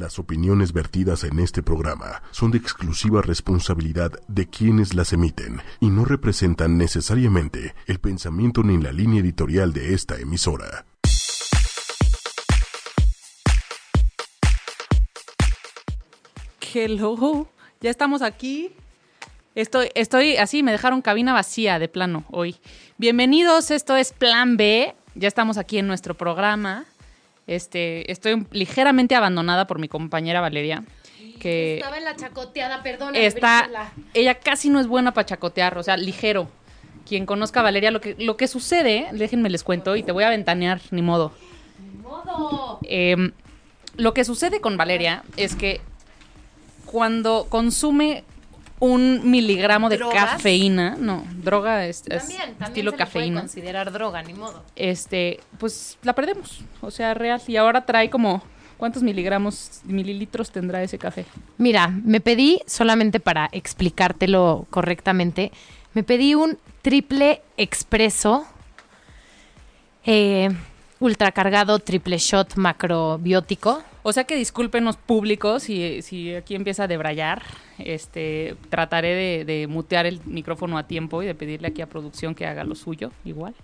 Las opiniones vertidas en este programa son de exclusiva responsabilidad de quienes las emiten y no representan necesariamente el pensamiento ni la línea editorial de esta emisora. Hello, ya estamos aquí. Estoy, estoy así, me dejaron cabina vacía de plano hoy. Bienvenidos, esto es Plan B. Ya estamos aquí en nuestro programa. Este, estoy ligeramente abandonada por mi compañera Valeria. Que Estaba en la chacoteada, perdón. está, ella casi no es buena para chacotear, o sea, ligero. Quien conozca a Valeria, lo que, lo que sucede, déjenme les cuento y te voy a ventanear, ni modo. modo. Eh, lo que sucede con Valeria es que cuando consume un miligramo de ¿Drogas? cafeína, no, droga es, es También, también estilo se le puede cafeína, considerar droga, ni modo. este, pues la perdemos, o sea, real. Y ahora trae como, ¿cuántos miligramos, mililitros tendrá ese café? Mira, me pedí, solamente para explicártelo correctamente, me pedí un triple expreso eh, ultracargado triple shot macrobiótico. O sea que discúlpenos públicos si, si aquí empieza a debrayar. Este, trataré de, de mutear el micrófono a tiempo y de pedirle aquí a producción que haga lo suyo, igual.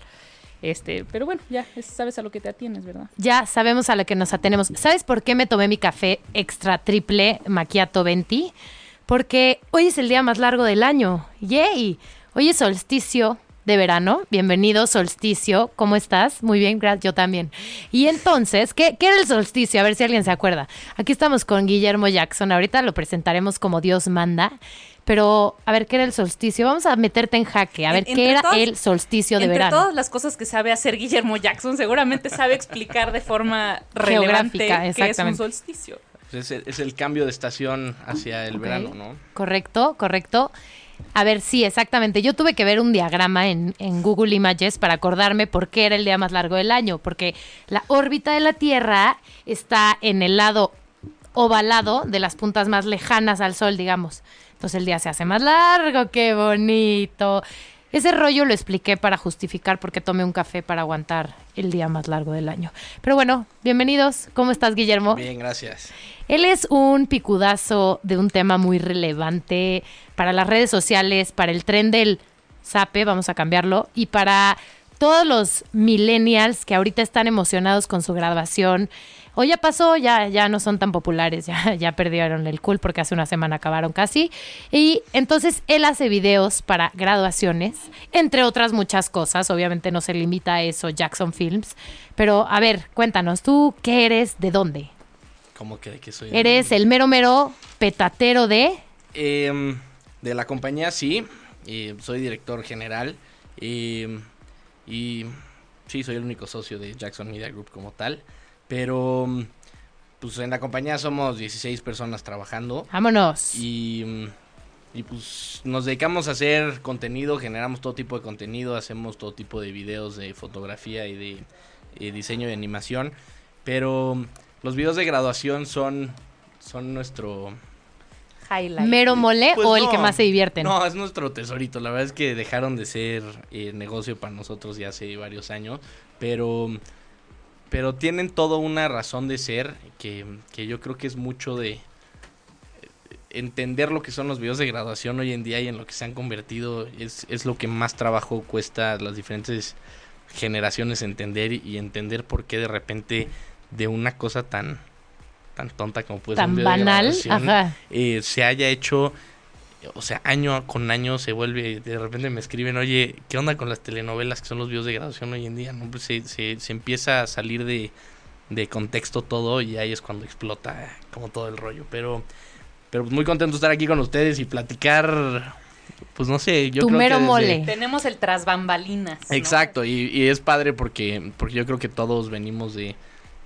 Este, pero bueno, ya es- sabes a lo que te atienes, ¿verdad? Ya sabemos a lo que nos atenemos. ¿Sabes por qué me tomé mi café extra triple macchiato 20? Porque hoy es el día más largo del año. ¡Yay! Hoy es solsticio de verano. Bienvenido, solsticio. ¿Cómo estás? Muy bien, gracias. Yo también. Y entonces, ¿qué, ¿qué era el solsticio? A ver si alguien se acuerda. Aquí estamos con Guillermo Jackson. Ahorita lo presentaremos como Dios manda. Pero, a ver, ¿qué era el solsticio? Vamos a meterte en jaque. A ver, ¿qué era el solsticio de Entre verano? todas las cosas que sabe hacer Guillermo Jackson, seguramente sabe explicar de forma relevante Geográfica, qué es un solsticio. Pues es, el, es el cambio de estación hacia el verano, ¿no? Correcto, correcto. A ver, sí, exactamente. Yo tuve que ver un diagrama en, en Google Images para acordarme por qué era el día más largo del año, porque la órbita de la Tierra está en el lado ovalado de las puntas más lejanas al Sol, digamos. Entonces el día se hace más largo, qué bonito. Ese rollo lo expliqué para justificar por qué tomé un café para aguantar el día más largo del año. Pero bueno, bienvenidos. ¿Cómo estás, Guillermo? Bien, gracias. Él es un picudazo de un tema muy relevante para las redes sociales, para el tren del sape, vamos a cambiarlo, y para todos los millennials que ahorita están emocionados con su graduación. O ya pasó, ya, ya no son tan populares, ya, ya perdieron el cool porque hace una semana acabaron casi. Y entonces él hace videos para graduaciones, entre otras muchas cosas. Obviamente no se limita a eso, Jackson Films. Pero a ver, cuéntanos, ¿tú qué eres? ¿De dónde? ¿Cómo que de qué soy? Eres el mero mero petatero de. Em, de la compañía, sí. eh, soy director general. y sí, soy el único socio de Jackson Media Group como tal. Pero, mm, pues en la compañía somos 16 personas trabajando. Vámonos. Y, mm, y pues nos dedicamos a hacer contenido, generamos todo tipo de contenido, hacemos todo tipo de videos de fotografía y de eh, diseño de animación. Pero mm, los videos de graduación son, son nuestro... Highlight. ¿Mero mole Pues o el que más se divierten? No, es nuestro tesorito. La verdad es que dejaron de ser eh, negocio para nosotros ya hace varios años. Pero, pero tienen toda una razón de ser que, que yo creo que es mucho de eh, entender lo que son los videos de graduación hoy en día y en lo que se han convertido. Es, es lo que más trabajo cuesta a las diferentes generaciones entender y, entender por qué de repente de una cosa tan tan tonta como puede ser Tan un video de banal. graduación, Ajá. eh, se haya hecho, o sea, año con año se vuelve, de repente me escriben, oye, ¿qué onda con las telenovelas que son los videos de graduación hoy en día? ¿No? Pues se, se, se empieza a salir de, de contexto todo y ahí es cuando explota como todo el rollo. Pero, pero muy contento de estar aquí con ustedes y platicar, pues no sé, yo Tu creo mero que desde- mole. Tenemos el tras bambalinas. ¿no? Exacto, y, y es padre porque, porque yo creo que todos venimos de,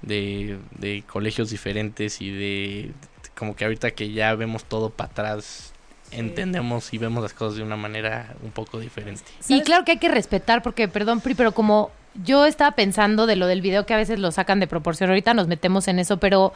de, de colegios diferentes y de como que ahorita que ya vemos todo para atrás, entendemos y vemos las cosas de una manera un poco diferente. Y claro que hay que respetar, porque, perdón, Pri, pero como yo estaba pensando de lo del video que a veces lo sacan de proporción, ahorita nos metemos en eso, pero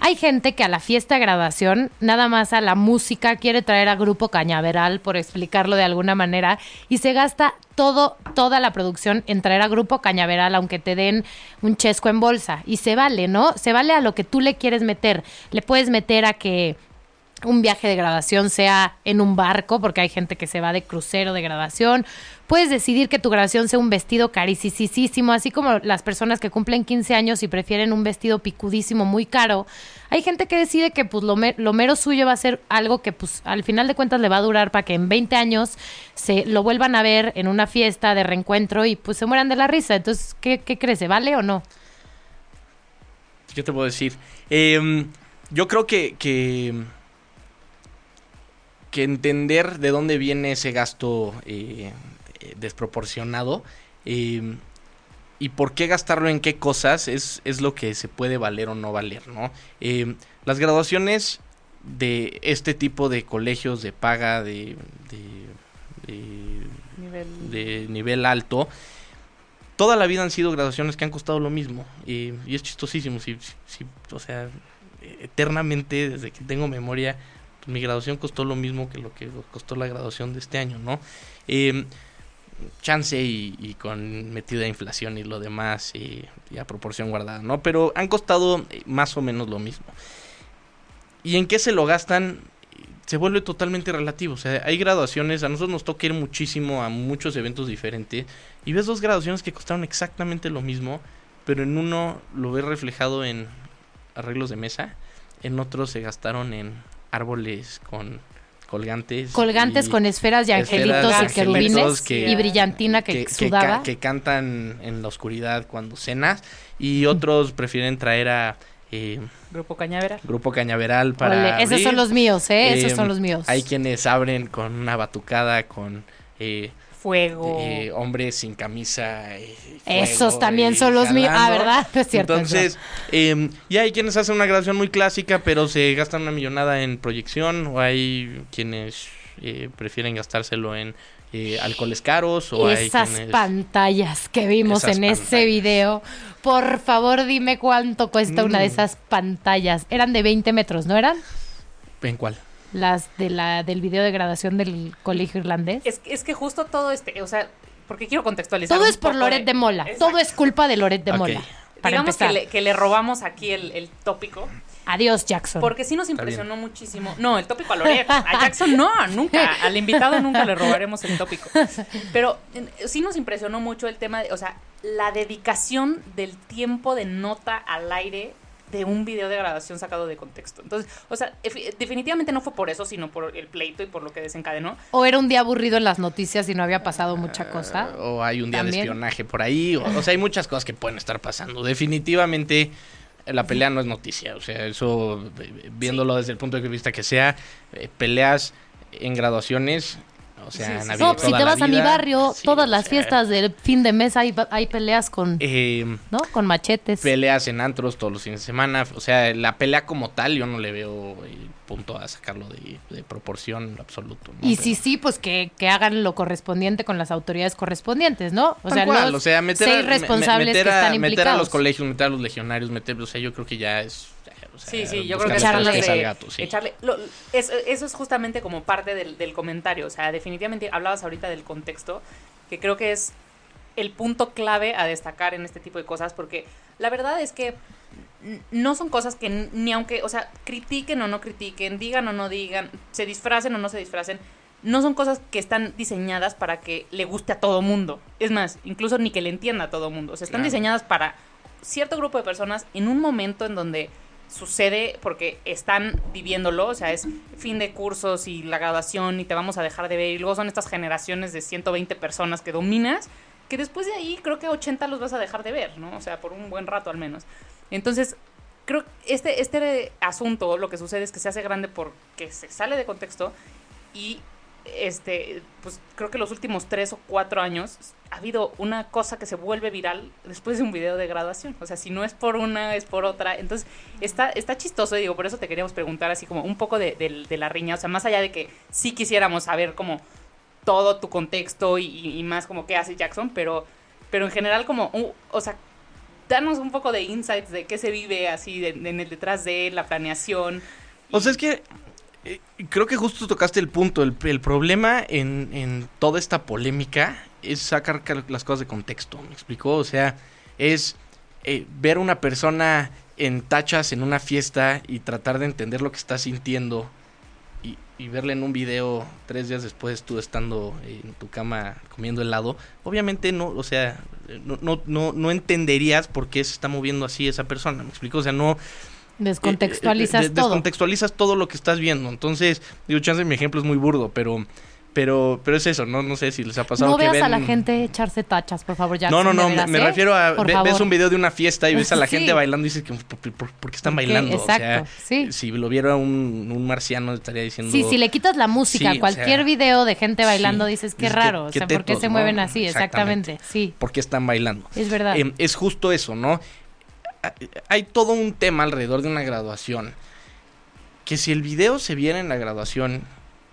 Hay gente que a la fiesta de graduación, nada más a la música, quiere traer a Grupo Cañaveral, por explicarlo de alguna manera, y se gasta todo, toda la producción en traer a Grupo Cañaveral, aunque te den un chesco en bolsa. Y se vale, ¿no? Se vale a lo que tú le quieres meter. Le puedes meter a que un viaje de graduación sea en un barco, porque hay gente que se va de crucero de graduación. Puedes decidir que tu graduación sea un vestido carísimo, así como las personas que cumplen 15 años y prefieren un vestido picudísimo, muy caro. Hay gente que decide que pues lo, lo mero suyo va a ser algo que pues al final de cuentas le va a durar para que en 20 años se lo vuelvan a ver en una fiesta de reencuentro y pues se mueran de la risa. Entonces, ¿qué, qué crees? ¿Vale o no? ¿Qué te puedo decir? Em, yo creo que, que que entender de dónde viene ese gasto eh, eh, desproporcionado eh, y por qué gastarlo en qué cosas es, es, lo que se puede valer o no valer, ¿no? las graduaciones de este tipo de colegios de paga de, de, nivel. de nivel alto, toda la vida han sido graduaciones que han costado lo mismo. y es chistosísimo. Si, si, o sea, eternamente, desde que tengo memoria, mi graduación costó lo mismo que lo que costó la graduación de este año, ¿no? Eh, chance y, con metida inflación y lo demás y, a proporción guardada, ¿no? Pero han costado eh, más o menos lo mismo. ¿Y en qué se lo gastan? Se vuelve totalmente relativo. O sea, hay graduaciones, a nosotros nos toca ir muchísimo a muchos eventos diferentes y ves dos graduaciones que costaron exactamente lo mismo, pero en uno lo ves reflejado en arreglos de mesa, en otro se gastaron en árboles con colgantes. Colgantes con esferas de angelitos y querubines y brillantina que, sudaba. Que, cantan en la oscuridad cuando cenas. Y otros prefieren traer a... Eh, Grupo Cañaveral. Grupo Cañaveral para... esos son los míos, ¿eh? Esos son los míos. Hay quienes abren con una batucada, con... Eh, fuego. hombres sin camisa. Esos también son los míos. Ah, ¿verdad? es cierto. Entonces, eh, y hay quienes hacen una grabación muy clásica, pero se gastan una millonada en proyección, o hay quienes eh, prefieren gastárselo en eh, alcoholes caros o esas pantallas que vimos en ese video. Por favor, dime cuánto cuesta una de mm. esas pantallas. Eran de 20 metros, ¿no eran? ¿En cuál? Las de la del video de graduación del colegio irlandés. Es, es que justo todo este, o sea, porque quiero contextualizar. Todo es por Loret de, Mola, todo es culpa de Loret de Mola. Para Digamos que le, que le, robamos aquí el, el, tópico. Adiós, Jackson. Porque sí nos impresionó muchísimo. No, el tópico a Loret. A Jackson no, nunca. Al invitado nunca le robaremos el tópico. Pero sí nos impresionó mucho el tema de, o sea, la dedicación del tiempo de nota al aire de un video de grabación sacado de contexto. Entonces, o sea, definitivamente no fue por eso, sino por el pleito y por lo que desencadenó. O era un día aburrido en las noticias y no había pasado mucha ah, cosa. o hay un día de espionaje por ahí. O, sea, hay muchas cosas que pueden estar pasando. Definitivamente la pelea no es noticia. O sea, eso, viéndolo desde el punto de vista que sea, eh, peleas en graduaciones o sea, no, si te vas a mi barrio, todas las fiestas del fin de mes hay, hay peleas con, eh, ¿no? con machetes. Peleas en antros todos los fines de semana. O sea, la pelea como tal yo no le veo el punto a sacarlo de, proporción absoluto. Y si sí, pues que, hagan lo correspondiente con las autoridades correspondientes, ¿no? O sea, o sea, meter, a, responsables que están meter a los colegios, meter a los legionarios, meter, o sea, yo creo que ya es sí, sí, yo creo que echarle, gato, echarle eso es justamente como parte del, comentario. O sea, definitivamente hablabas ahorita del contexto, que creo que es el punto clave a destacar en este tipo de cosas, porque la verdad es que no son cosas que ni aunque, o sea, critiquen o no critiquen, digan o no digan, se disfracen o no se disfracen, no son cosas que están diseñadas para que le guste a todo mundo. Es más, incluso ni que le entienda a todo mundo. O sea, están diseñadas para cierto grupo de personas en un momento en donde sucede porque están viviéndolo, o sea, es fin de cursos y la graduación y te vamos a dejar de ver y luego son estas generaciones de 120 personas que dominas, que después de ahí creo que 80 los vas a dejar de ver, ¿no? O sea, por un buen rato al menos. Entonces, creo que este, este asunto lo que sucede es que se hace grande porque se sale de contexto y este, pues creo que los últimos tres o cuatro años ha habido una cosa que se vuelve viral después de un video de graduación. O sea, si no es por una, es por otra. Entonces, está, está chistoso, digo, por eso te queríamos preguntar así como un poco de, la riña. O sea, más allá de que sí quisiéramos saber como todo tu contexto y, más como qué hace Jackson, pero, pero en general como, o sea, danos un poco de insights de qué se vive así de- en el detrás de la planeación. O sea, es que creo que justo tocaste el punto. El, problema en, toda esta polémica es sacar ca- las cosas de contexto. ¿Me explicó? O sea, es eh, ver una persona en tachas en una fiesta y tratar de entender lo que está sintiendo y, y verle en un video tres días después tú estando en tu cama comiendo helado. Obviamente no, o sea, no, no, no, no entenderías por qué se está moviendo así esa persona. ¿Me explico? O sea, no... Descontextualizas Eh, eh, todo. Descontextualizas todo lo que estás viendo. Entonces, digo, chance mi ejemplo es muy burdo, pero pero pero es eso, no no sé si les ha pasado no que veas ven a la gente echarse tachas, por favor, ya. No, no, no, me, me refiero a ve- ves un video de una fiesta y ves a la Sí. gente bailando y dices que ¿por, por- por- por qué están bailando? Exacto, o sea, sí. si lo viera un, un marciano estaría diciendo Sí, si le quitas la música Sí, o cualquier sea, video de gente bailando, dices, qué raro, o sea, ¿por qué se ¿no? mueven así? Exactamente. Exactamente, sí, por qué están bailando. es verdad. Eh, es justo eso, ¿no? Hay todo un tema alrededor de una graduación. Que si el video se viera en la graduación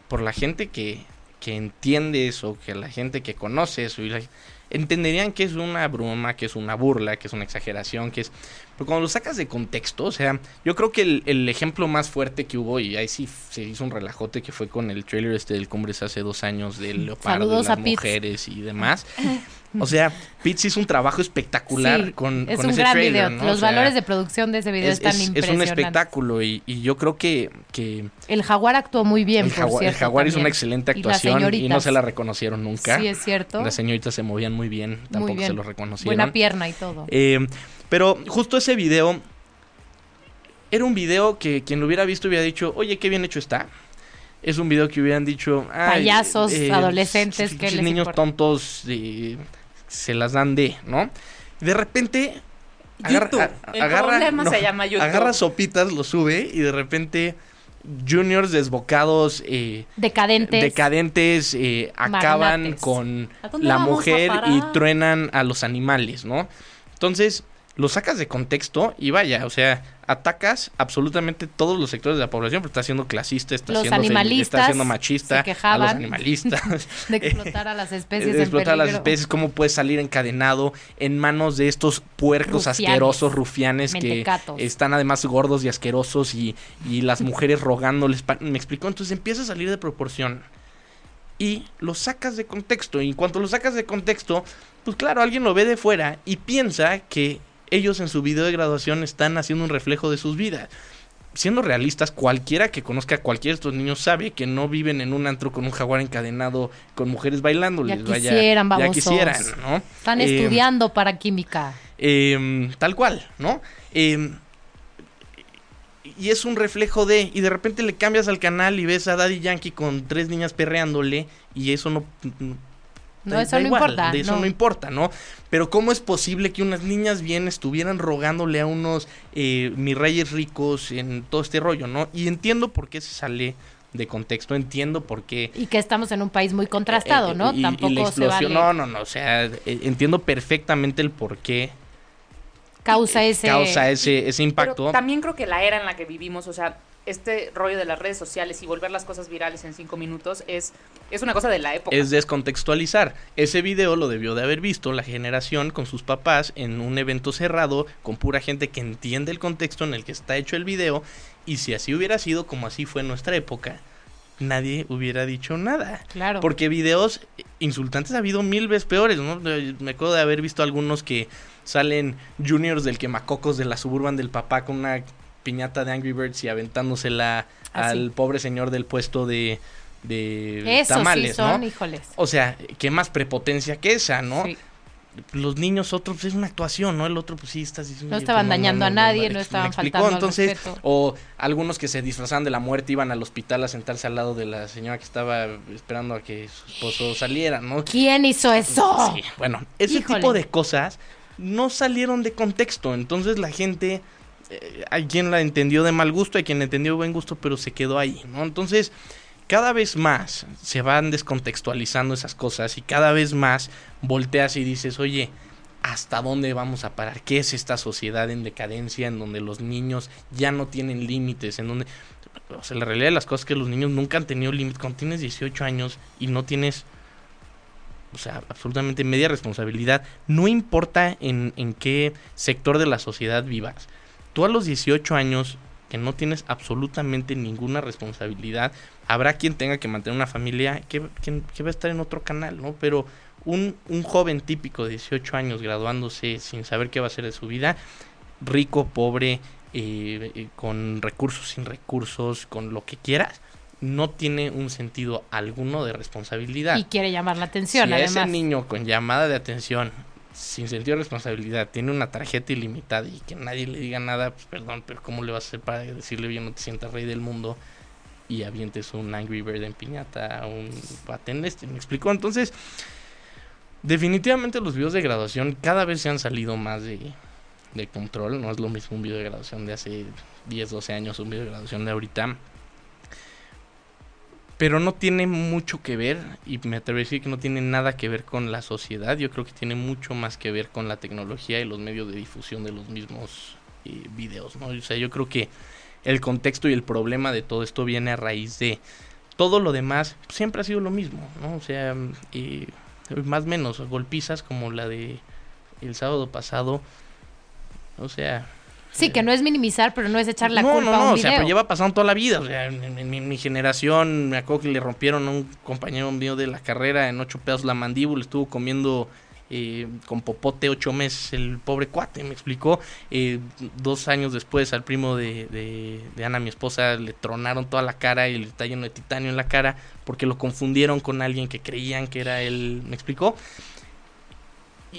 por la gente que, que entiende eso, que la gente que conoce eso, y la- entenderían que es una broma, que es una burla, que es una exageración, que es... Pero cuando lo sacas de contexto, o sea, yo creo que el, el ejemplo más fuerte que hubo, y ahí sí se hizo un relajote, que fue con el trailer este del Cumbres hace dos años del leopardo, Saludos de las Pitts. mujeres y demás. O sea, Pitts hizo un trabajo espectacular Sí, con, es con un ese gran trailer, video. ¿no? Los O sea, valores de producción de ese video es, están es- es un impresionantes. espectáculo y, y yo creo que, que El jaguar actuó muy bien, el, por jaguar, el hizo una excelente actuación y, no se la reconocieron nunca. Sí, es cierto. Las señoritas se movían muy bien, tampoco muy bien. se lo reconocieron. Buena pierna y todo. Eh, pero justo ese video era un video que quien lo hubiera visto hubiera dicho, oye, qué bien hecho está. Es un video que hubieran dicho, "Ay, Payasos, adolescentes, sí, ¿qué sí, les niños importa?" tontos eh, se las dan de, ¿no? De repente agarra, YouTube. a- El agarra- problema no, se llama YouTube. agarra sopitas, lo sube y de repente juniors desbocados, eh, Decadentes. decadentes, eh, acaban con ¿A dónde la mujer y truenan a los animales, ¿no? Entonces, lo sacas de contexto y vaya, o sea, atacas absolutamente todos los sectores de la población, pero está siendo clasista, está Los siendo, animalistas está siendo se machista, a quejaban los animalistas, de explotar a las especies de en explotar a las especies, cómo puedes salir encadenado en manos de estos puercos Rufianes, asquerosos, rufianes mentecatos. que están además gordos y asquerosos y, y las mujeres rogándoles. ¿Me explicó? Entonces empieza a salir de proporción y lo sacas de contexto. Y en cuanto lo sacas de contexto, pues claro, alguien lo ve de fuera y piensa que ellos en su video de graduación están haciendo un reflejo de sus vidas. Siendo realistas, cualquiera que conozca a cualquiera de estos niños sabe que no viven en un antro con un jaguar encadenado con mujeres bailándoles. Ya vaya, quisieran, ya babosos. quisieran, ¿no? Están Eh, estudiando para química. eh, tal cual, ¿no? Eh, y es un reflejo de, y de repente le cambias al canal y ves a Daddy Yankee con tres niñas perreándole y eso no... No, eso da no igual, importa. De eso no. no. importa, ¿no? Pero ¿cómo es posible que unas niñas bien estuvieran rogándole a unos eh, mis reyes ricos en todo este rollo, ¿no? Y entiendo por qué se sale de contexto, entiendo por qué Y que estamos en un país muy contrastado, eh, ¿no? y- y Tampoco la se vale. explosión, no, no, no, o sea, eh, entiendo perfectamente el por qué Causa ese. causa ese, ese impacto. Pero también creo que la era en la que vivimos, o sea, este rollo de las redes sociales y volver las cosas virales en cinco minutos es, es una cosa de la época. es descontextualizar. Ese video lo debió de haber visto la generación con sus papás en un evento cerrado con pura gente que entiende el contexto en el que está hecho el video y si así hubiera sido como así fue en nuestra época, nadie hubiera dicho nada. Claro. Porque videos insultantes ha habido mil veces peores, ¿no? Me acuerdo de haber visto algunos que salen juniors del quemacocos de la suburban del papá con una piñata de Angry Birds y aventándosela Ah, sí. al pobre señor del puesto de, de Eso tamales, sí son, ¿no? híjoles. O sea, qué más prepotencia que esa, ¿no? Sí. Los niños, otro, pues es una actuación, ¿no? El otro, pues sí, estás diciendo. No estaban pues, dañando a nadie, no estaban explicó, faltando al entonces, respeto. o algunos que se disfrazaban de la muerte iban al hospital a sentarse al lado de la señora que estaba esperando a que su esposo saliera, ¿no? ¿Quién hizo eso? Sí, bueno, ese Híjole. tipo de cosas no salieron de contexto, entonces la gente, eh, hay quien la entendió de mal gusto, hay quien entendió de buen gusto, pero se quedó ahí, ¿no? Entonces, cada vez más se van descontextualizando esas cosas y cada vez más volteas y dices, oye, ¿hasta dónde vamos a parar? ¿Qué es esta sociedad en decadencia en donde los niños ya no tienen límites? En donde, o sea, la realidad de las cosas es que los niños nunca han tenido límites. Cuando tienes 18 años y no tienes o sea, absolutamente media responsabilidad. No importa en, en qué sector de la sociedad vivas. Tú a los 18 años que no tienes absolutamente ninguna responsabilidad, habrá quien tenga que mantener una familia que, que- que va a estar en otro canal, ¿no? Pero un, un joven típico de 18 años graduándose sin saber qué va a hacer de su vida, rico, pobre, eh, eh, con recursos, sin recursos, con lo que quieras, no tiene un sentido alguno de responsabilidad. Y quiere llamar la atención, si a además. ese niño con llamada de atención, sin sentido de responsabilidad, tiene una tarjeta ilimitada y que nadie le diga nada, pues perdón, pero ¿cómo le vas a hacer para decirle bien no te sientas rey del mundo y avientes un Angry Bird en piñata, un paten este? ¿Me explicó? Entonces, definitivamente los videos de graduación cada vez se han salido más de, de control. No es lo mismo un video de graduación de hace 10, 12 años, un video de graduación de ahorita pero no tiene mucho que ver, y me atrevo a decir que no tiene nada que ver con la sociedad, yo creo que tiene mucho más que ver con la tecnología y los medios de difusión de los mismos eh, videos, ¿no? O sea, yo creo que el contexto y el problema de todo esto viene a raíz de todo lo demás, siempre ha sido lo mismo, ¿no? O sea, eh, más o menos, golpizas como la de el sábado pasado, o sea, Sí, que no es minimizar, pero no es echar la no, culpa no, no, a un o sea, video. pero lleva pasando toda la vida. O sea, en, en- en mi, mi generación, me acuerdo que le rompieron a un compañero mío de la carrera en ocho pedazos la mandíbula, estuvo comiendo eh, con popote ocho meses el pobre cuate, me explicó. Eh, dos años después al primo de, de, de Ana, mi esposa, le tronaron toda la cara y le está lleno de titanio en la cara porque lo confundieron con alguien que creían que era él, me explicó.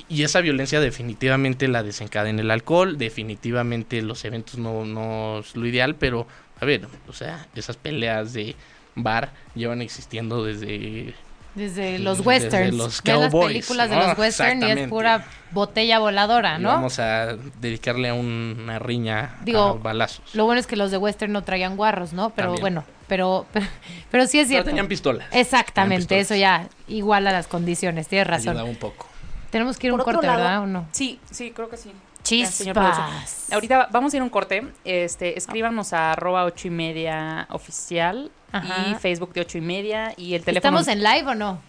Y- esa violencia definitivamente la desencadena el alcohol, definitivamente los eventos no, no es lo ideal, pero a ver, o sea, esas peleas de bar llevan existiendo desde... Desde los desde westerns. los Ves las películas de los westerns y es pura botella voladora, y ¿no? Vamos a dedicarle a un- una riña Digo, a balazos. Lo bueno es que los de western no traían guarros, ¿no? Pero También. bueno, pero, pero, pero sí es Pero cierto. tenían pistolas. Exactamente, Tenían eso ya iguala las condiciones, tienes razón. Un poco. Tenemos que ir a un corte, lado- ¿verdad? ¿O no? Sí, sí, creo que sí. Chispas. Ahorita vamos a ir a un corte. Este, escríbanos a arroba ocho y media oficial Ajá. y Facebook de ocho y media y el teléfono. ¿Estamos en live o no?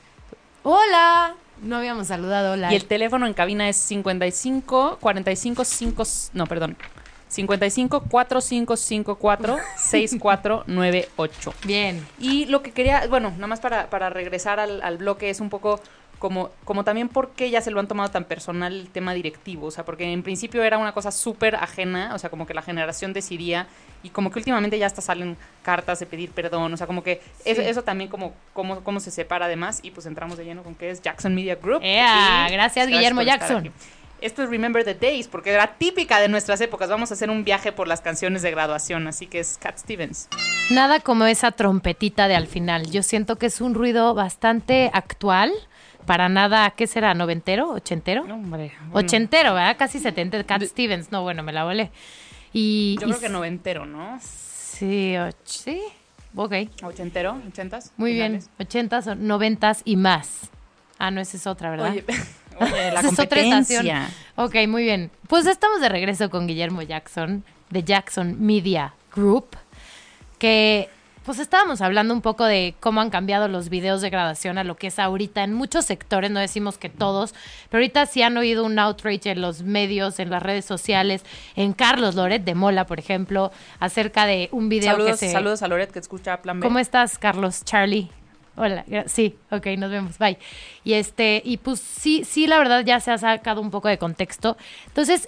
Hola. No habíamos saludado, hola. Y el teléfono en cabina es 55 45 5 no, perdón. 55 4554 6498. Bien. Y lo que quería, bueno, nada más para, para regresar al, al bloque es un poco como, como también por qué ya se lo han tomado tan personal el tema directivo. O sea, porque en principio era una cosa súper ajena, o sea, como que la generación decidía y como que últimamente ya hasta salen cartas de pedir perdón, o sea, como que eso, eso también como cómo, cómo se separa además y pues entramos de lleno con qué es Jackson Media Group. Ea, Y gracias, Guillermo Jackson. Esto es Remember the Days, porque era típica de nuestras épocas. Vamos a hacer un viaje por las canciones de graduación, así que es Cat Stevens. Nada como esa trompetita de al final. Yo siento que es un ruido bastante actual. Para nada, ¿qué será? ¿Noventero? ¿Ochentero? Hombre, bueno, Ochentero, ¿verdad? Casi setenta. Cat Stevens. No, bueno, me la volé. Y, Yo y creo que noventero, ¿no? Sí, sí. Ok. Ochentero, ochentas. Muy bien. finales. Ochentas, o noventas y más. Ah, no, esa es otra, ¿verdad? Oye, oye, la Esa es otra estación. competencia. Ok, muy bien. Pues estamos de regreso con Guillermo Jackson, de Jackson Media Group, que pues estábamos hablando un poco de cómo han cambiado los videos de graduación a lo que es ahorita en muchos sectores, no decimos que todos, pero ahorita sí han oído un outrage en los medios, en las redes sociales, en Carlos Loret de Mola, por ejemplo, acerca de un video Saludos, que se... saludos a Loret que escucha Plan B. ¿Cómo estás, Carlos? Charlie. Hola, sí, ok, nos vemos, bye. Y este, y pues sí, sí, la verdad ya se ha sacado un poco de contexto. Entonces,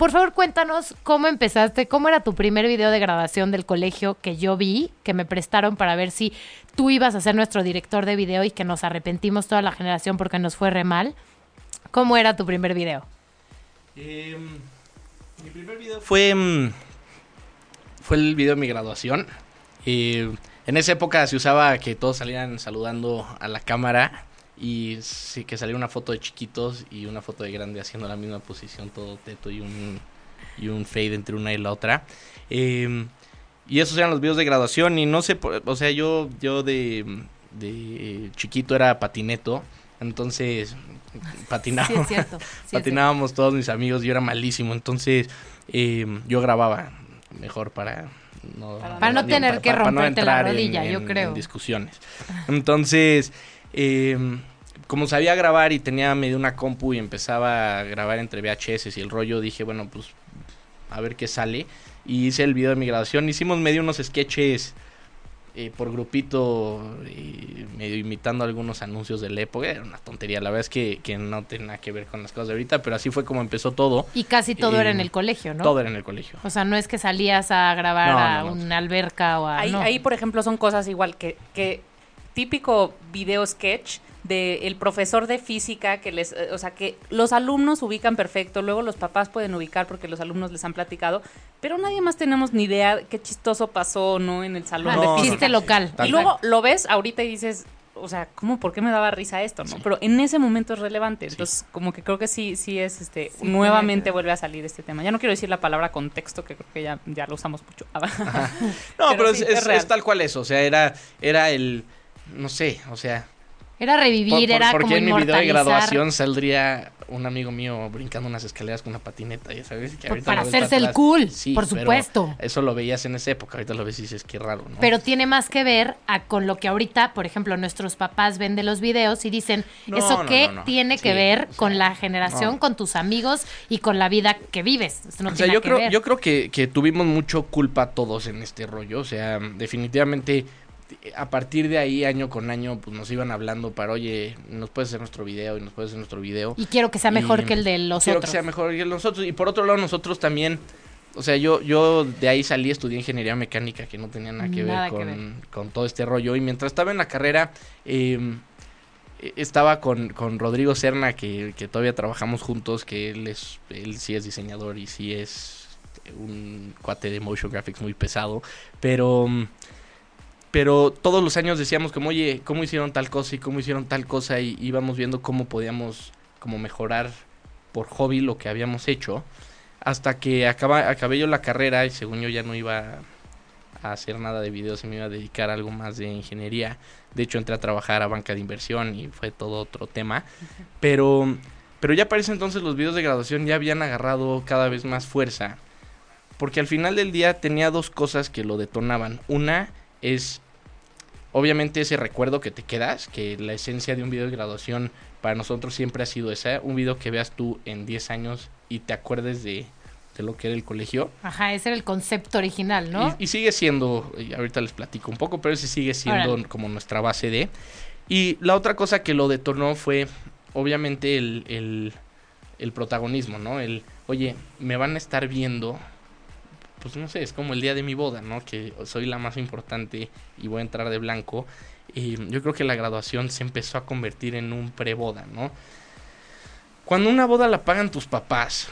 por favor, cuéntanos cómo empezaste, cómo era tu primer video de grabación del colegio que yo vi, que me prestaron para ver si tú ibas a ser nuestro director de video y que nos arrepentimos toda la generación porque nos fue re mal. ¿Cómo era tu primer video? Em, mi primer video fue, mm, fue el video de mi graduación. En esa época se usaba que todos salieran saludando a la cámara y sí que salía una foto de chiquitos y una foto de grande haciendo la misma posición, todo teto y un, y un fade entre una y la otra. Em, y esos eran los videos de graduación y no sé, o sea, yo, yo de, de chiquito era patineto, entonces patinaba. Sí, es cierto. sí, es cierto. Patinábamos todos mis amigos, yo era malísimo, entonces eh, yo grababa mejor para no, Para no tener que romperte la entrar rodilla, yo en- creo. en discusiones. Entonces, eh, como sabía grabar y tenía medio una compu y empezaba a grabar entre VHS y el rollo, dije, bueno, pues a ver qué sale. Y hice el video de mi graduación. Hicimos medio unos sketches eh, por grupito, y medio imitando algunos anuncios de la época. Era una tontería, la verdad es que, que no tiene nada que ver con las cosas de ahorita, pero así fue como empezó todo. Y casi todo Eh, era en el colegio, ¿no? Todo era en el colegio. O sea, no es que salías a grabar No, a no, no. una alberca o a... Ahí, no. ahí, por ejemplo, son cosas igual que, que típico video sketch de el profesor de física que les, eh, o sea, que los alumnos ubican perfecto, luego los papás pueden ubicar porque los alumnos les han platicado, pero nadie más tenemos ni idea qué chistoso pasó no en el salón Ah, de No, física. local. Y luego lo ves ahorita y dices, o sea, ¿cómo? ¿Por qué me daba risa esto? ¿no? Sí. Pero en ese momento es relevante. Entonces, como que creo que sí, sí es, este, Sí, nuevamente vuelve a salir este tema. Ya no quiero decir la palabra contexto, que creo que ya, ya lo usamos mucho. No, Pero es tal cual eso. O sea, era, era el. No sé, o sea. Era revivir, por- por- era porque como en mi video de graduación saldría un amigo mío brincando unas escaleras con una patineta, ya sabes. Que para hacerse el atrás. cool, Sí, por supuesto. Eso lo veías en esa época, ahorita lo ves y dices, qué raro, ¿no? Pero tiene más que ver a- con lo que ahorita, por ejemplo, nuestros papás ven de los videos y dicen, No, ¿eso no, qué no, tiene que ver o con la generación, con tus amigos y con la vida que vives? Eso o sea, yo que creo, ver. yo creo que, que tuvimos mucho culpa todos en este rollo. O sea, definitivamente a partir de ahí, año con año, pues nos iban hablando para, oye, nos puedes hacer nuestro video y nos puedes hacer nuestro video. Y quiero que sea mejor Y que el de los Quiero otros. que sea mejor que el de nosotros. Y por otro lado, nosotros también. O sea, yo, yo de ahí salí, estudié ingeniería mecánica, que no tenía nada que Nada ver, que con, ver. con todo este rollo. Y mientras estaba en la carrera, eh, eh, estaba con, con Rodrigo Serna, que, que todavía trabajamos juntos, que él, es, él sí es diseñador y sí es un cuate de motion graphics muy pesado. Pero, mm, pero todos los años decíamos como, oye, ¿cómo hicieron tal cosa y cómo hicieron tal cosa? Y íbamos viendo cómo podíamos como mejorar por hobby lo que habíamos hecho. Hasta que acaba, acabé yo la carrera y según yo ya no iba a hacer nada de videos y me iba a dedicar a algo más de ingeniería. De hecho entré a trabajar a banca de inversión y fue todo otro tema. Pero, pero ya para ese entonces los videos de graduación ya habían agarrado cada vez más fuerza. Porque al final del día tenía dos cosas que lo detonaban. Una es obviamente ese recuerdo que te quedas, que la esencia de un video de graduación para nosotros siempre ha sido esa, un video que veas tú en 10 años y te acuerdes de, de lo que era el colegio. Ajá, ese era el concepto original, ¿no? Y, y sigue siendo, y ahorita les platico un poco, pero ese sigue siendo como nuestra base de. Y la otra cosa que lo detonó fue, obviamente, el, el, el protagonismo, ¿no? El, oye, me van a estar viendo, pues no sé, es como el día de mi boda, ¿no? Que soy la más importante y voy a entrar de blanco. Y yo creo que la graduación se empezó a convertir en un preboda, ¿no? Cuando una boda la pagan tus papás,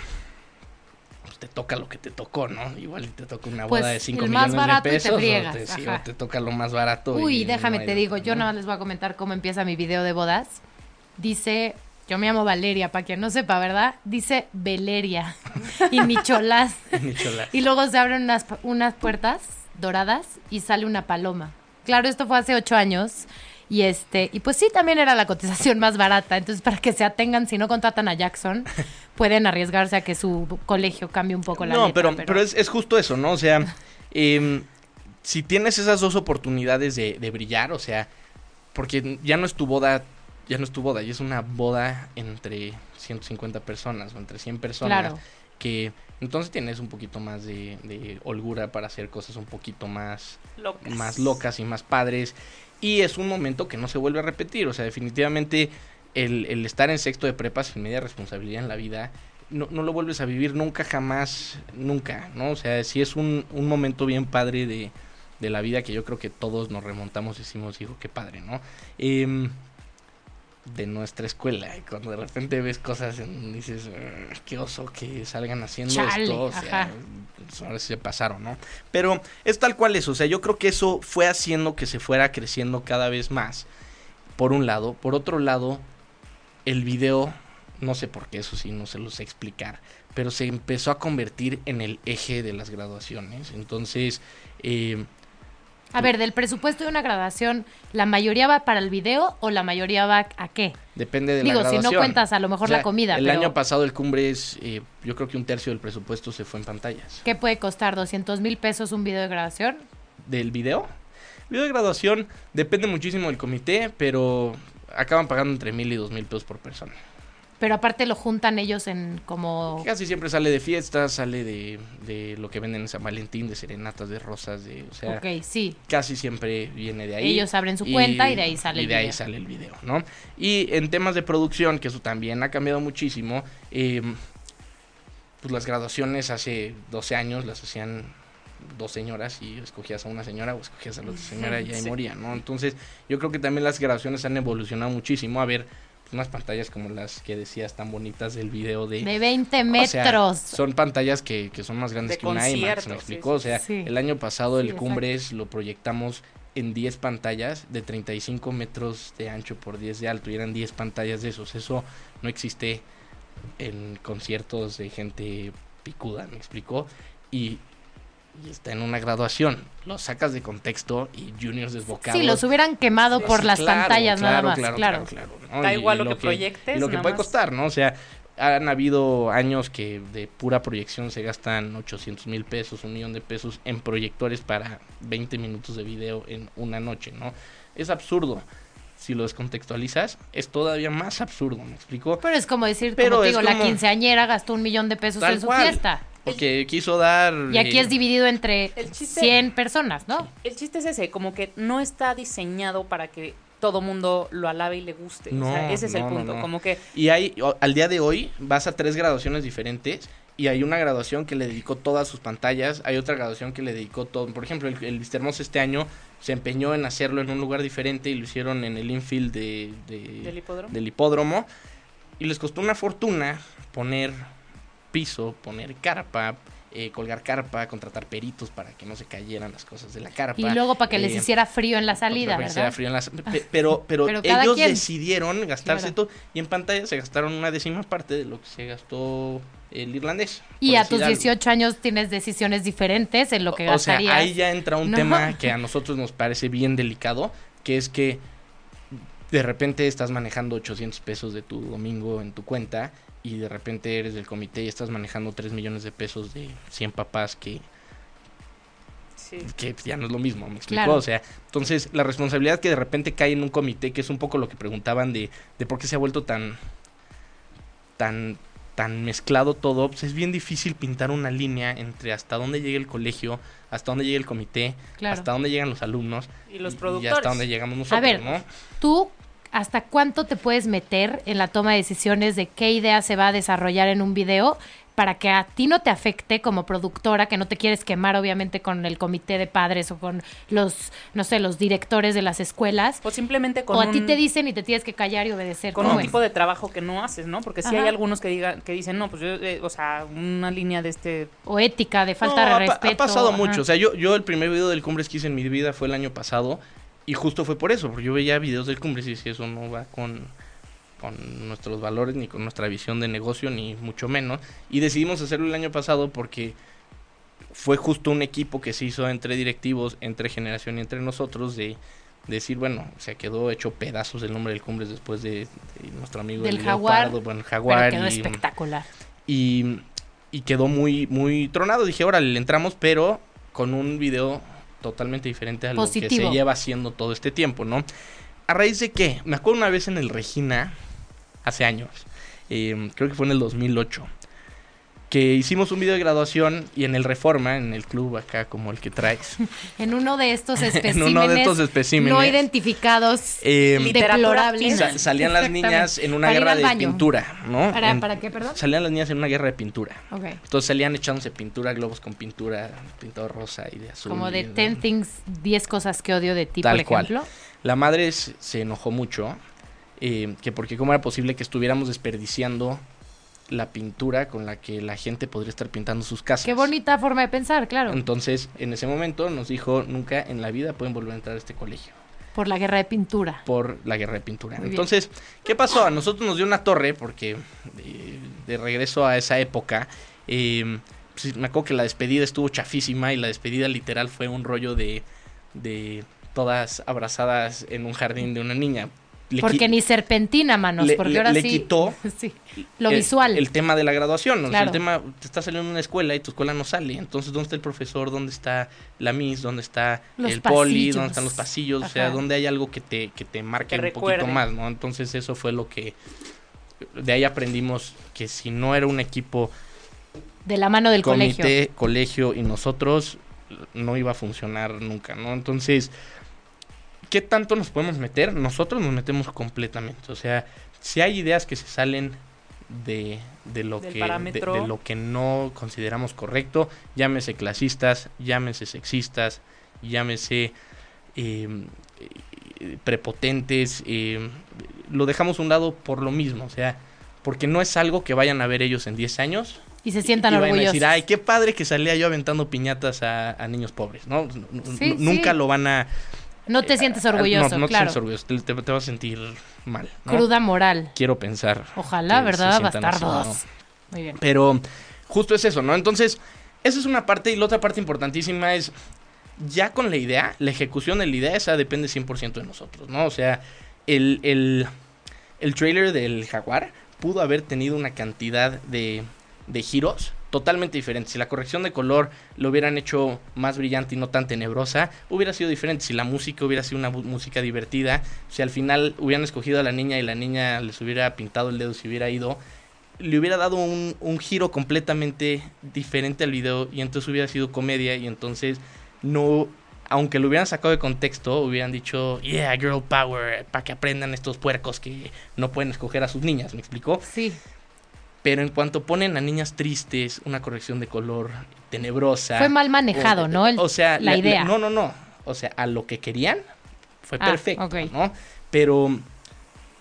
pues te toca lo que te tocó, ¿no? Igual y te toca una Pues, boda de 5 el millones más barato y de te pesos. o, te, sí, o te toca lo más barato. Uy, y déjame no te digo, yo ¿no? nada más les voy a comentar cómo empieza mi video de bodas. Dice, yo me llamo Valeria, para quien no sepa, ¿verdad? Dice Valeria y chola. y luego se abren unas, unas puertas doradas y sale una paloma. Claro, esto fue hace ocho años. Y este, y pues sí, también era la cotización más barata. Entonces, para que se atengan, si no contratan a Jackson, pueden arriesgarse a que su colegio cambie un poco la no, letra, pero, pero, es, es justo eso, ¿no? O sea, em, si tienes esas dos oportunidades de, de brillar, o sea, porque ya no es tu boda, ya no es tu boda, ya es una boda entre 150 personas o entre 100 personas. Claro. Que entonces tienes un poquito más de, de holgura para hacer cosas un poquito más, Locas. más locas y más padres. Y es un momento que no se vuelve a repetir. O sea, definitivamente el, el estar en sexto de prepa sin media responsabilidad en la vida, no, no lo vuelves a vivir nunca, jamás, nunca, ¿no? O sea, sí es un, un momento bien padre de, de la vida que yo creo que todos nos remontamos y decimos, hijo, qué padre, ¿no? Em, de nuestra escuela, y cuando de repente ves cosas en, dices, "Ah, qué oso que salgan haciendo Chale, esto, o sea, pues, ahora se pasaron, ¿no? Pero es tal cual eso, o sea, yo creo que eso fue haciendo que se fuera creciendo cada vez más, por un lado. Por otro lado, el video, no sé por qué, eso sí, no se lo sé explicar, pero se empezó a convertir en el eje de las graduaciones. Entonces, eh, A ver, del presupuesto de una graduación, ¿la mayoría va para el video o la mayoría va a qué? depende de Digo, la si no graduación. cuentas a lo mejor O sea, la comida, El pero año pasado el cumbre es, eh, yo creo que un tercio del presupuesto se fue en pantallas. ¿qué puede costar? ¿200 mil pesos un video de graduación? ¿Del video? El video de graduación depende muchísimo del comité, pero acaban pagando entre mil y dos mil pesos por persona. Pero aparte lo juntan ellos en como... Casi siempre sale de fiestas, sale de, de lo que venden en San Valentín, de serenatas, de rosas, de, o sea, Ok, sí. casi siempre viene de ahí. Ellos abren su cuenta y de ahí sale y el de ahí video. sale el video, ¿no? Y en temas de producción, que eso también ha cambiado muchísimo, eh, pues las graduaciones hace 12 años las hacían dos señoras y escogías a una señora o escogías a la otra señora y ahí Sí. moría, ¿no? Entonces yo creo que también las graduaciones han evolucionado muchísimo. A ver, unas pantallas como las que decías tan bonitas del video de... De 20 O sea, metros. son pantallas que, que son más grandes De que una IMAX, ¿me explicó? sí, o sea, sí. el año pasado Sí, el exacto. Cumbres lo proyectamos en 10 pantallas de 35 metros de ancho por 10 de alto y eran 10 pantallas de esos. Eso no existe en conciertos de gente picuda, ¿me explicó? Y, y está en una graduación. Lo sacas de contexto y juniors desbocados. Sí, los hubieran quemado por Sí, las claro, pantallas nada claro, más, claro, claro. claro, claro, ¿no? Da Y igual lo que proyectes, Y lo que nada puede más. costar, ¿no? O sea, han habido años que de pura proyección se gastan 800 mil pesos, un millón de pesos en proyectores para 20 minutos de video en una noche, ¿no? Es absurdo. Si lo descontextualizas, es todavía más absurdo, ¿me explico? Pero es como decir, Pero como te digo, la quinceañera gastó un millón de pesos Tal en su cual. fiesta. Porque quiso dar... Y aquí eh, es dividido entre El chiste- 100 personas, ¿no? El chiste es ese, como que no está diseñado para que todo mundo lo alabe y le guste. o sea, No, ese es el no, no, punto. no. Como que Y hay, al día de hoy, vas a tres graduaciones diferentes y hay una graduación que le dedicó todas sus pantallas, hay otra graduación que le dedicó todo. Por ejemplo, el, el este año se empeñó en hacerlo en un lugar diferente y lo hicieron en el infield de, de- del hipódromo. del hipódromo y les costó una fortuna poner piso, poner carpa, eh, colgar carpa, contratar peritos para que no se cayeran las cosas de la carpa. Y luego para que les eh, hiciera frío en la salida, para que sea ¿verdad? frío en pe- pero pero, ellos quien. decidieron gastarse Claro. todo y en pantalla se gastaron una décima parte de lo que se gastó el irlandés. Y a tus algo. 18 años tienes decisiones diferentes en lo que O sea, gastarías. ahí ya entra un No. tema que a nosotros nos parece bien delicado, que es que de repente estás manejando 800 pesos de tu domingo en tu cuenta y de repente eres del comité y estás manejando 3 millones de pesos de 100 papás que, Sí. que ya no es lo mismo, ¿me explico? Claro. O sea, entonces la responsabilidad que de repente cae en un comité, que es un poco lo que preguntaban de, de por qué se ha vuelto tan, tan, tan mezclado todo, pues es bien difícil pintar una línea entre hasta dónde llega el colegio, hasta dónde llega el comité, Claro. hasta dónde llegan los alumnos Y los y productores. hasta dónde llegamos nosotros, ver, ¿no? Tú, ¿hasta cuánto te puedes meter en la toma de decisiones de qué idea se va a desarrollar en un video para que a ti no te afecte como productora, que no te quieres quemar obviamente con el comité de padres o con los, no sé, los directores de las escuelas? O simplemente con O a ti te dicen y te tienes que callar y obedecer. con ¿Cómo un tipo de trabajo que no haces, ¿no? Porque sí Ajá. hay algunos que digan que dicen, no, pues yo, eh, o sea, una línea de este O ética, de falta No, de ha respeto. Ha pasado ajá. mucho. O sea, yo, yo el primer video del Cumbres que hice en mi vida fue el año pasado. Y justo fue por eso, porque yo veía videos del Cumbres y decía, eso no va con, con nuestros valores, ni con nuestra visión de negocio, ni mucho menos. Y decidimos hacerlo el año pasado porque fue justo un equipo que se hizo entre directivos, entre generación y entre nosotros de decir, bueno, se quedó hecho pedazos el nombre del Cumbres después de, de nuestro amigo Del el Jaguar, Leopardo, bueno, Pero Jaguar quedó y- espectacular. y, y quedó muy, muy tronado. Dije, órale, le entramos, pero con un video totalmente diferente a lo que se lleva haciendo todo este tiempo, ¿no? ¿A raíz de qué? Me acuerdo una vez en el Regina, hace años, eh, creo que fue en el 2008, que hicimos un video de graduación y en el Reforma, en el club acá como el que traes, En uno de estos en especímenes, uno de estos especímenes, no identificados, eh, Literatura deplorables. salían las niñas en una Para guerra de baño. pintura, ¿no? ¿Para, En- ¿Para qué, perdón? Salían las niñas en una guerra de pintura. Ok. Entonces salían echándose pintura, globos con pintura, pintado rosa y de azul. Como de 10 things, 10 cosas que odio de ti, Tal por cual. ejemplo. La madre se se enojó mucho, eh, que porque cómo era posible que estuviéramos desperdiciando la pintura con la que la gente podría estar pintando sus casas. Qué bonita forma de pensar, claro. Entonces, en ese momento nos dijo, nunca en la vida pueden volver a entrar a este colegio Por la guerra de pintura. por la guerra de pintura. Muy bien. Entonces, ¿qué pasó? A nosotros nos dio una torre porque eh, de regreso a esa época, eh, pues, me acuerdo que la despedida estuvo chafísima y la despedida literal fue un rollo de, de todas abrazadas en un jardín de una niña. Le Porque ni serpentina, manos, le- porque le- ahora le sí. quitó sí, lo el- visual. El, tema de la graduación. O sea, Claro. el tema, te estás saliendo de una escuela y tu escuela no sale. Entonces, ¿dónde está el profesor? ¿Dónde está la miss? ¿Dónde está Los el poli? ¿Dónde están los pasillos? O sea. ¿dónde hay algo que te, que te marque un poquito más, ¿no? Entonces, eso fue lo que. De ahí aprendimos que si no era un equipo, de la mano del comité, colegio. colegio y nosotros, no iba a funcionar nunca, ¿no? Entonces, ¿qué tanto nos podemos meter? Nosotros nos metemos completamente. O sea, si hay ideas que se salen de, de lo Del que de, lo que no consideramos correcto, llámese clasistas, llámese sexistas, llámese eh, eh, prepotentes, eh, lo dejamos a un lado por lo mismo, o sea, porque no es algo que vayan a ver ellos en 10 años Y se sientan y vayan a orgullosos. decir, ay, qué padre que salía yo aventando piñatas a, a niños pobres, ¿no? Sí, Nunca sí. lo van a... no te sientes eh, orgulloso, No, no te sientes orgulloso, te, te- te vas a sentir mal, ¿no? Cruda moral. Quiero pensar. Ojalá, ¿verdad? así, Bastardos. ¿no? Muy bien. Pero justo es eso, ¿no? Entonces, esa es una parte y la otra parte importantísima es, ya con la idea, la ejecución de la idea, esa depende 100% de nosotros, ¿no? O sea, el, el, el trailer del Jaguar pudo haber tenido una cantidad de, de giros totalmente diferentes. Si la corrección de color lo hubieran hecho más brillante y no tan tenebrosa, hubiera sido diferente. Si la música hubiera sido una música divertida, si al final hubieran escogido a la niña y la niña les hubiera pintado el dedo si hubiera ido, le hubiera dado un, un giro completamente diferente al video y entonces hubiera sido comedia y entonces no, aunque lo hubieran sacado de contexto, hubieran dicho, yeah, girl power, para que aprendan estos puercos que no pueden escoger a sus niñas, ¿me explicó? Sí. Pero en cuanto ponen a niñas tristes, una corrección de color tenebrosa. Fue mal manejado, o, ¿no? El- o sea, la idea. no, no, no. O sea, a lo que querían fue Ah, perfecto, ok. ¿no? Pero,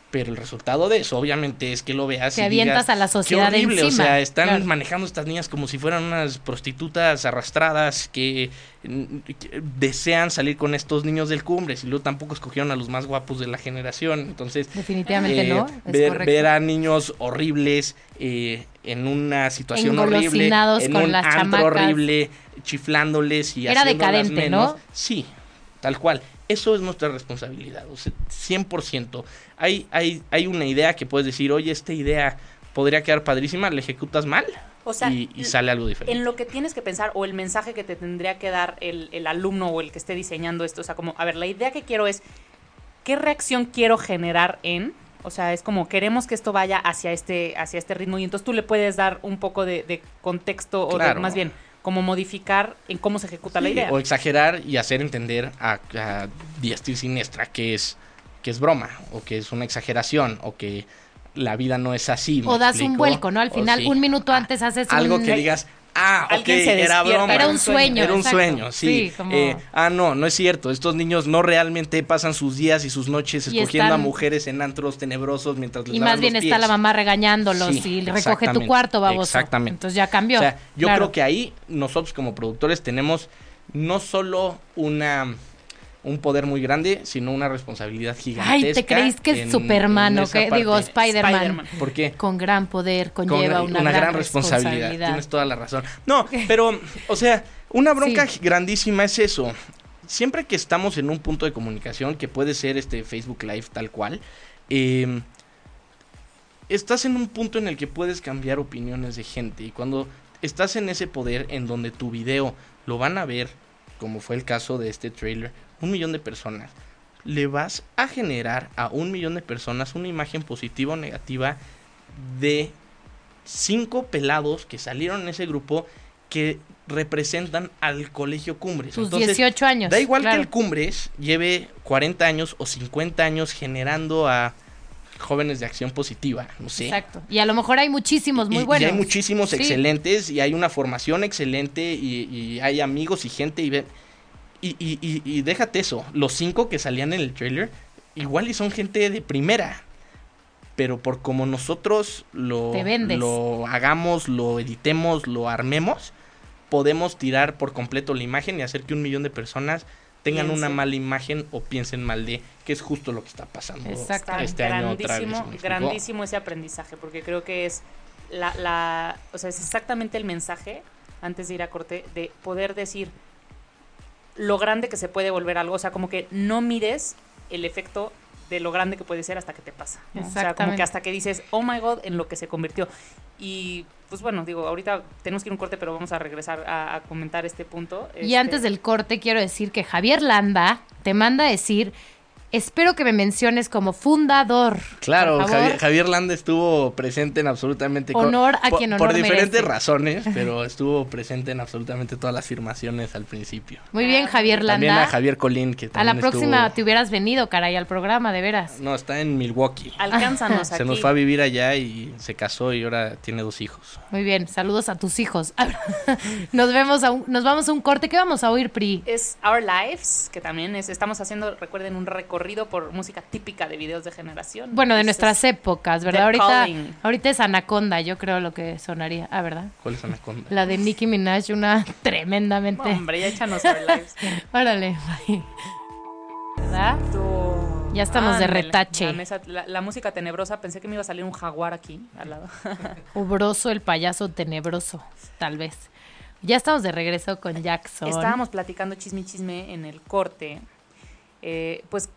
pero el resultado de eso, obviamente, es que lo veas Te y avientas digas, a la sociedad Qué horrible, encima. o sea, están Claro. manejando estas niñas como si fueran unas prostitutas arrastradas que, mm, que desean salir con estos niños del Cumbres y luego tampoco escogieron a los más guapos de la generación. Entonces, Definitivamente eh, no. Ver, ver a niños horribles eh, en una situación horrible, en con un las antro chamacas. horrible, chiflándoles y Era decadente, menos. ¿no? Sí, tal cual. Eso es nuestra responsabilidad, o sea, 100%. Hay, hay, hay una idea que puedes decir, oye, esta idea podría quedar padrísima, la ejecutas mal O sea, y, y sale algo diferente. en lo que tienes que pensar o el mensaje que te tendría que dar el, el alumno o el que esté diseñando esto, o sea, como, a ver, la idea que quiero es, ¿qué reacción quiero generar en? O sea, es como queremos que esto vaya hacia este, hacia este ritmo y entonces tú le puedes dar un poco de, de contexto o de- más bien como modificar en cómo se ejecuta la idea. O exagerar y hacer entender a, a diestra y siniestra que es, que es broma, o que es una exageración, o que la vida no es así. ¿me O das un vuelco, ¿no? Al final, sí. un minuto antes haces Algo un... que digas, ah, ok, Alguien se era broma. Era un sueño, Era un exacto. sueño, sí. Sí, como- Eh, ah, no, no es cierto. Estos niños no realmente pasan sus días y sus noches Y escogiendo están- a mujeres en antros tenebrosos mientras les Y más bien los está la mamá regañándolos Sí, y recoge tu cuarto, baboso. exactamente. Entonces ya cambió. O sea, yo Claro. creo que ahí nosotros como productores tenemos no solo una un poder muy grande, sino una responsabilidad gigantesca. Ay, ¿te creéis que es Superman o qué? Digo. Spider-Man. ¿Por qué? Con gran poder Con conlleva una, gran, responsabilidad. Tienes toda la razón. No, pero, o sea, una bronca Sí. grandísima es eso. Siempre que estamos en un punto de comunicación, que puede ser este Facebook Live tal cual, eh, estás en un punto en el que puedes cambiar opiniones de gente. Y cuando estás en ese poder en donde tu video lo van a ver, como fue el caso de este trailer, un millón de personas, le vas a generar a un millón de personas una imagen positiva o negativa de cinco pelados que salieron en ese grupo que representan al colegio Cumbres. Entonces, 18 años. Da igual claro. que el Cumbres lleve 40 años o 50 años generando a jóvenes de acción positiva, no sé. Exacto. Y a lo mejor hay muchísimos muy Y- buenos. Y hay muchísimos Sí. excelentes y hay una formación excelente y, y hay amigos y gente y, ve- y, y, y- y déjate eso, los cinco que salían en el trailer igual y son gente de primera. Pero por como nosotros lo, lo hagamos, lo editemos, lo armemos, podemos tirar por completo la imagen y hacer que un millón de personas tengan una mala imagen o piensen mal de, que es justo lo que está pasando Exacto. Este año otra vez. grandísimo, ese aprendizaje, porque creo que es la, la, o sea, es exactamente el mensaje, antes de ir a corte, de poder decir lo grande que se puede volver algo, o sea, como que no mires el efecto de lo grande que puede ser hasta que te pasa. ¿no? O sea, como que hasta que dices, oh my god, en lo que se convirtió. Y pues bueno, digo, ahorita tenemos que ir a un corte, pero vamos a regresar a, a comentar este punto. Y Este, antes del corte, quiero decir que Javier Landa te manda a decir: Espero que me menciones como fundador. Claro, Por. Javier, Javier Landa estuvo presente en absolutamente... Honor a por- quien Por honor diferentes merece. razones, pero estuvo presente en absolutamente todas las afirmaciones al principio. Muy bien, Javier Landa. También a Javier Colín, que A también la próxima estuvo- te hubieras venido, caray, al programa, de veras. No, está en Milwaukee. Alcánzanos aquí. Se nos fue a vivir allá y se casó y ahora tiene dos hijos. Muy bien, saludos a tus hijos. nos vemos, a un- nos vamos a un corte. ¿Qué vamos a oír, Pri? Es Our Lives, que también es, estamos haciendo, recuerden, un recorrido por música típica de videos de generación. Bueno, de nuestras es- épocas, ¿verdad? Ahorita, Calling. ahorita es Anaconda, yo creo lo que sonaría. Ah, ¿verdad? ¿Cuál es Anaconda? La de Nicki Minaj, una tremendamente. Hombre, ya échanos Our Lives. Órale, bye. ¿verdad? Ya estamos de retache. La, mesa- la- la música tenebrosa, pensé que me iba a salir un jaguar aquí al lado. Ubroso el payaso tenebroso, tal vez. Ya estamos de regreso con Jackson. Estábamos platicando chisme y chisme en el corte, eh, pues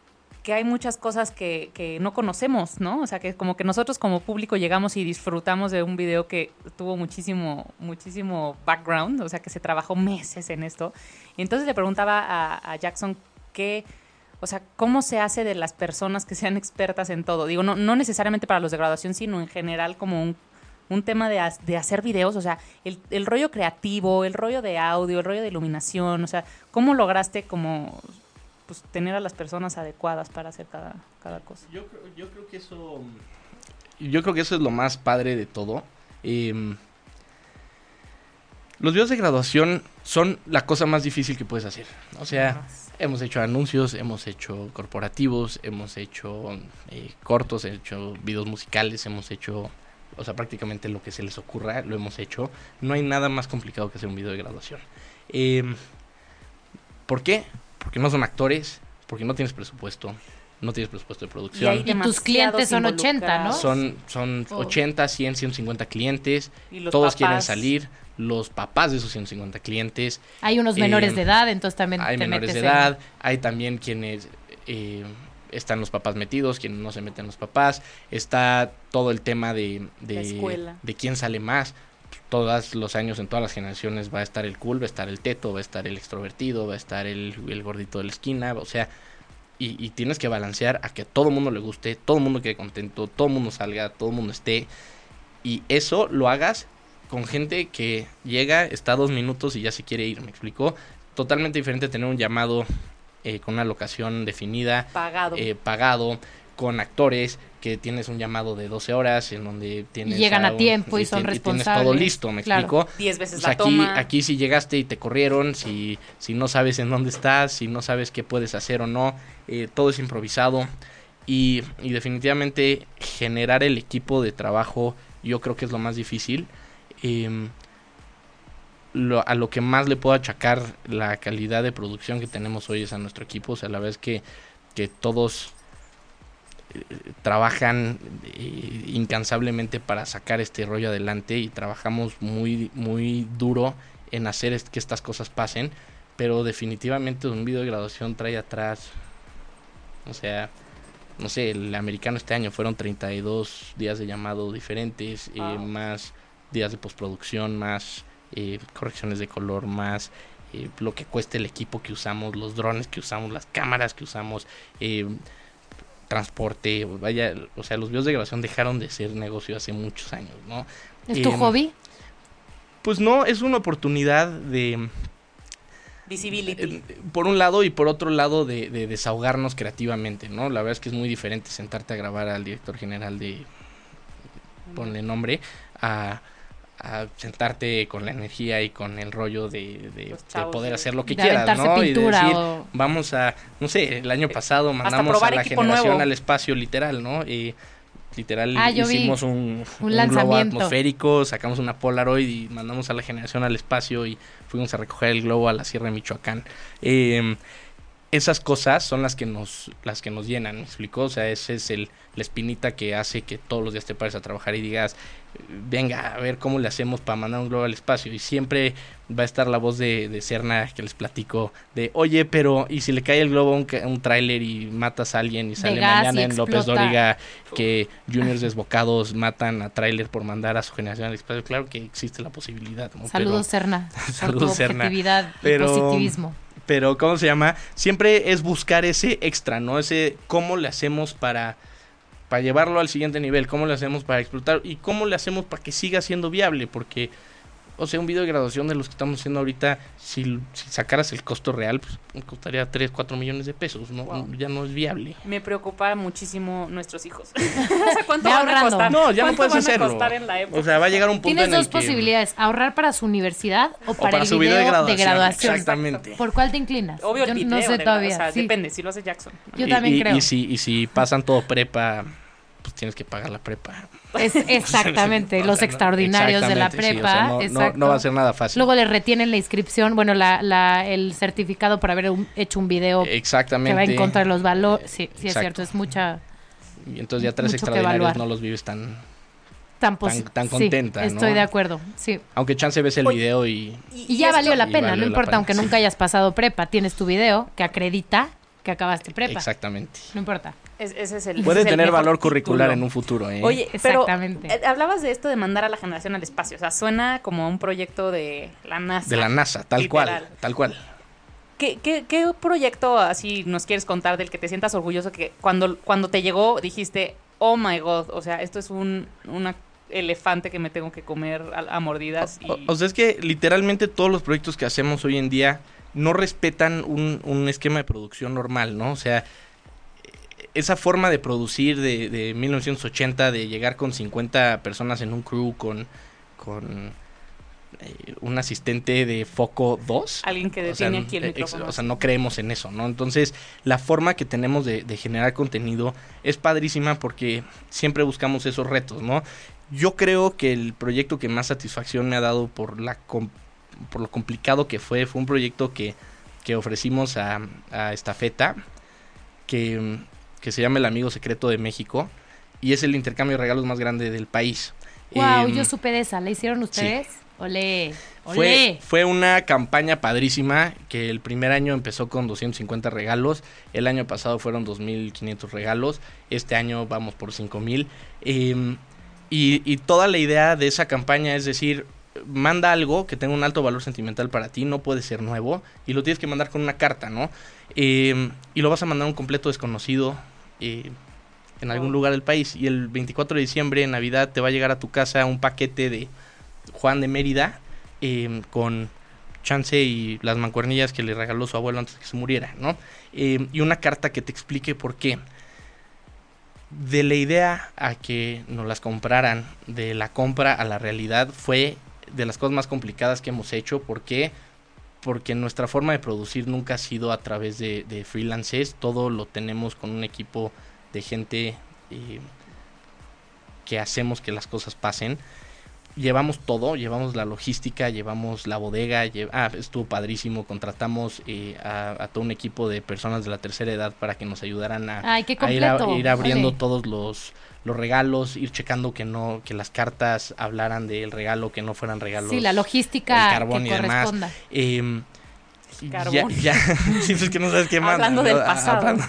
hay muchas cosas que, no conocemos, ¿no? O sea, que como que nosotros como público llegamos y disfrutamos de un video que tuvo muchísimo, muchísimo background, o sea, que se trabajó meses en esto. Y entonces le preguntaba a, Jackson qué, o sea, cómo se hace de las personas que sean expertas en todo. Digo, no, no necesariamente para los de graduación, sino en general como un tema de, ha- de hacer videos, o sea, el rollo creativo, el rollo de audio, el rollo de iluminación, o sea, ¿cómo lograste como pues, tener a las personas adecuadas para hacer cada, cada cosa? Yo creo, yo creo que eso. Yo creo que eso es lo más padre de todo. Em, los videos de graduación son la cosa más difícil que puedes hacer. O sea, hemos hecho anuncios, hemos hecho corporativos, hemos hecho eh, cortos, hemos hecho videos musicales, hemos hecho. O sea, prácticamente lo que se les ocurra lo hemos hecho. No hay nada más complicado que hacer un video de graduación. Em, ¿Por qué? Porque no son actores, porque no tienes presupuesto, no tienes presupuesto de producción. Y tus clientes son 80, ¿no? Son, son Oh. 80, 100, 150 clientes. Y los Todos quieren salir. Los papás de esos 150 clientes. Hay unos Eh, menores de edad, entonces también Hay te menores metes de en- edad. Hay también quienes eh, están los papás metidos, quienes no se meten los papás. Está todo el tema de, de, de quién sale más. Todos los años, en todas las generaciones, va a estar el cool, va a estar el teto, va a estar el extrovertido, va a estar el, el gordito de la esquina. O sea, y, y tienes que balancear a que a todo el mundo le guste, todo el mundo quede contento, todo el mundo salga, todo el mundo esté. Y eso lo hagas con gente que llega, está dos minutos y ya se quiere ir, ¿me explicó? Totalmente diferente tener un llamado eh, con una locación definida, Pagado. eh, pagado, con actores, que tienes un llamado de 12 horas en donde tienes... llegan a un- tiempo y son tien- tienes todo responsables, listo, ¿me claro. explico? Veces la aquí, toma. aquí si llegaste y te corrieron, si, si no sabes en dónde estás, si no sabes qué puedes hacer o no, eh, todo es improvisado. Y, y definitivamente generar el equipo de trabajo yo creo que es lo más difícil. Em, lo- a lo que más le puedo achacar la calidad de producción que tenemos hoy es a nuestro equipo. O sea, la verdad es que, que todos trabajan eh, incansablemente para sacar este rollo adelante y trabajamos muy, muy duro en hacer que estas cosas pasen. Pero definitivamente un video de graduación trae atrás, o sea, no sé, el americano este año fueron 32 días de llamado diferentes, eh, más días de postproducción, más eh, correcciones de color, más eh, lo que cuesta el equipo que usamos, los drones que usamos, las cámaras que usamos, eh, transporte, vaya, o sea, los videos de grabación dejaron de ser negocio hace muchos años, ¿no? ¿Es tu Em, hobby? Pues no, es una oportunidad de, Visibility. eh, por un lado y por otro lado de, de desahogarnos creativamente, ¿no? La verdad es que es muy diferente sentarte a grabar al director general de, ponle nombre, a, a sentarte con la energía y con el rollo de, de- poder de- hacer lo que quieras, ¿no? Y de decir, o... vamos a, no sé, el año pasado mandamos a la generación nuevo. al espacio literal, ¿no? Y literal Ah, hicimos un, un un globo atmosférico, sacamos una Polaroid y mandamos a la generación al espacio y fuimos a recoger el globo a la Sierra de Michoacán. Eh, esas cosas son las que nos las que nos llenan, ¿me explicó? O sea, ese es el la espinita que hace que todos los días te pares a trabajar y digas, venga, a ver cómo le hacemos para mandar un globo al espacio. Y siempre va a estar la voz de, de Cerna que les platico de, oye, pero ¿y si le cae el globo a un, ca- un tráiler y matas a alguien y sale mañana y en López. Dóriga que juniors desbocados matan a tráiler por mandar a su generación al espacio? Claro que existe la posibilidad. ¿no? Saludos, Serna. por Saludos, objetividad Pero- y positivismo. Pero ¿cómo se llama? Siempre es buscar ese extra, ¿no? Ese cómo le hacemos para para llevarlo al siguiente nivel, cómo le hacemos para explotar y cómo le hacemos para que siga siendo viable, porque o sea, un video de graduación de los que estamos haciendo ahorita, si, si sacaras el costo real, pues costaría 3, 4 millones de pesos, ¿no? Wow. Ya no es viable. Me preocupa muchísimo nuestros hijos. o sea, ¿cuánto van a costar? No, ya no ¿Cuánto puedes hacerlo. costar en la época? O sea, va a llegar un punto Tienes en el dos que- posibilidades, ahorrar para su universidad o para, para el su video, video de de graduación, graduación. exactamente. ¿Por cuál te inclinas? Obvio, Yo el no sé todavía. O sea, sí. depende, si lo hace Jackson. Yo y- también y- creo. Y si, y si pasan todo prepa, tienes que pagar la prepa. Es exactamente, los no- extraordinarios de la exactamente, sí, o prepa. sea, no- no, exacto. no va a ser nada fácil. Luego le retienen la inscripción, bueno, la, la, el certificado por haber un- hecho un video Exactamente. que va en contra de los valores. Sí, sí es cierto, es mucha... Y entonces ya tres extraordinarios no los vives tan... Tan, Tan- tan sí, contenta, ¿no? Estoy de acuerdo, sí. Aunque chance ves el Oye, video y... Y ya valió la pena, valió no importa, pena, aunque sí. nunca hayas pasado prepa, tienes tu video que acredita que acabaste prepa. Exactamente. No importa. Es- ese es el, Puede ese es el tener valor curricular título. en un futuro, ¿eh? Oye, pero Exactamente. eh, hablabas de esto de mandar a la generación al espacio. O sea, suena como un proyecto de la NASA. De la NASA, tal Literal. cual, tal cual. ¿Qué, qué, qué proyecto así nos quieres contar del que te sientas orgulloso que cuando, cuando te llegó dijiste, oh my god, o sea, esto es un una elefante que me tengo que comer a, a mordidas? Y... O, o sea, es que literalmente todos los proyectos que hacemos hoy en día no respetan un, un esquema de producción normal, ¿no? O sea, esa forma de producir de, de 1980, de llegar con 50 personas en un crew, con, con eh, un asistente de foco 2. Alguien que O sea, detiene aquí el ex- micrófono. o sea, no creemos en eso, ¿no? Entonces, la forma que tenemos de, de generar contenido es padrísima porque siempre buscamos esos retos, ¿no? Yo creo que el proyecto que más satisfacción me ha dado por la por lo complicado que fue, fue un proyecto que, que ofrecimos a, a Estafeta, que, que se llama El Amigo Secreto de México, y es el intercambio de regalos más grande del país. Wow, Em, yo supe de esa. ¿La hicieron ustedes? Ole, fue, ole. fue una campaña padrísima que el primer año empezó con 250 regalos, el año pasado fueron 2.500 regalos, este año vamos por 5.000. Eh, y, y toda la idea de esa campaña es decir, manda algo que tenga un alto valor sentimental para ti, no puede ser nuevo, y lo tienes que mandar con una carta, ¿no? Eh, y lo vas a mandar a un completo desconocido. Eh, en algún Oh. lugar del país y el 24 de diciembre en Navidad te va a llegar a tu casa un paquete de Juan de Mérida eh, con chance y las mancuernillas que le regaló su abuelo antes de que se muriera, ¿no? Eh, y una carta que te explique por qué. De la idea a que nos las compraran, de la compra a la realidad, fue de las cosas más complicadas que hemos hecho. ¿Por qué? Porque nuestra forma de producir nunca ha sido a través de, de freelancers, todo lo tenemos con un equipo de gente eh, que hacemos que las cosas pasen llevamos todo, llevamos la logística, llevamos la bodega, lle- ah, estuvo padrísimo, contratamos eh, a, a todo un equipo de personas de la tercera edad para que nos ayudaran a, Ay, qué a ir, a- completo. ir abriendo todos los, los regalos, ir checando que no, que las cartas hablaran del regalo, que no fueran regalos. Sí, la logística el carbón que y demás. Eh, Carbón. Ya, ya, sí, pues que no sabes qué más. Hablando ¿no? del pasado. hablando-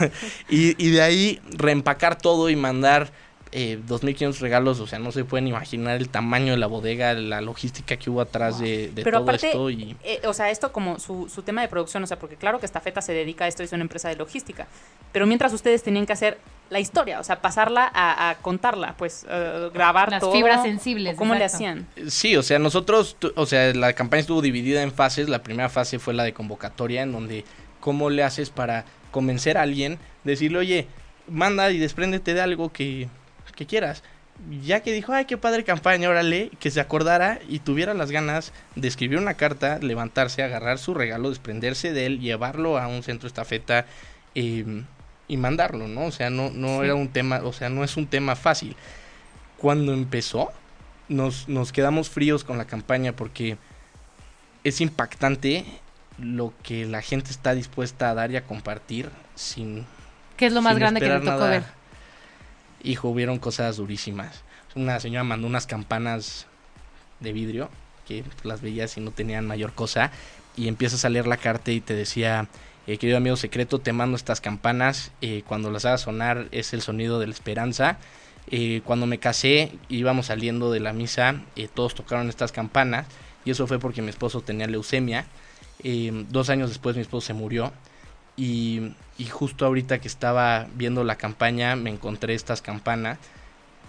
Y, y de ahí reempacar todo y mandar eh, 2.500 regalos. O sea, no se pueden imaginar el tamaño de la bodega, la logística que hubo atrás de, de Pero todo aparte, esto. Y eh, o sea, esto como su, su tema de producción, o sea, porque claro que Estafeta se dedica a esto, es una empresa de logística, pero mientras ustedes tenían que hacer la historia, o sea, pasarla a, a contarla, pues eh, grabar Las todo. fibras sensibles, ¿o ¿Cómo le hacían? Sí, o sea, nosotros, o sea, la campaña estuvo dividida en fases. La primera fase fue la de convocatoria, en donde cómo le haces para convencer a alguien, decirle, oye, manda y despréndete de algo que, que quieras. Ya que dijo, ay, qué padre campaña, órale, que se acordara y tuviera las ganas de escribir una carta, levantarse, agarrar su regalo, desprenderse de él, llevarlo a un centro estafeta eh, y mandarlo, ¿no? O sea, no, no Sí. era un tema, o sea, no es un tema fácil. Cuando empezó, nos, nos quedamos fríos con la campaña porque es impactante lo que la gente está dispuesta a dar y a compartir sin... ¿Qué es lo más grande que esperar tocó ver? Hijo, hubieron cosas durísimas. Una señora mandó unas campanas de vidrio que las veías y no tenían mayor cosa. Y empiezas a leer la carta y te decía, eh, querido amigo secreto, te mando estas campanas. eh, cuando las hagas sonar es el sonido de la esperanza. Eh, cuando me casé, íbamos saliendo de la misa, todos tocaron estas campanas. Y eso fue porque mi esposo tenía leucemia. Dos años después mi esposo se murió. Y, y justo ahorita que estaba viendo la campaña me encontré estas campanas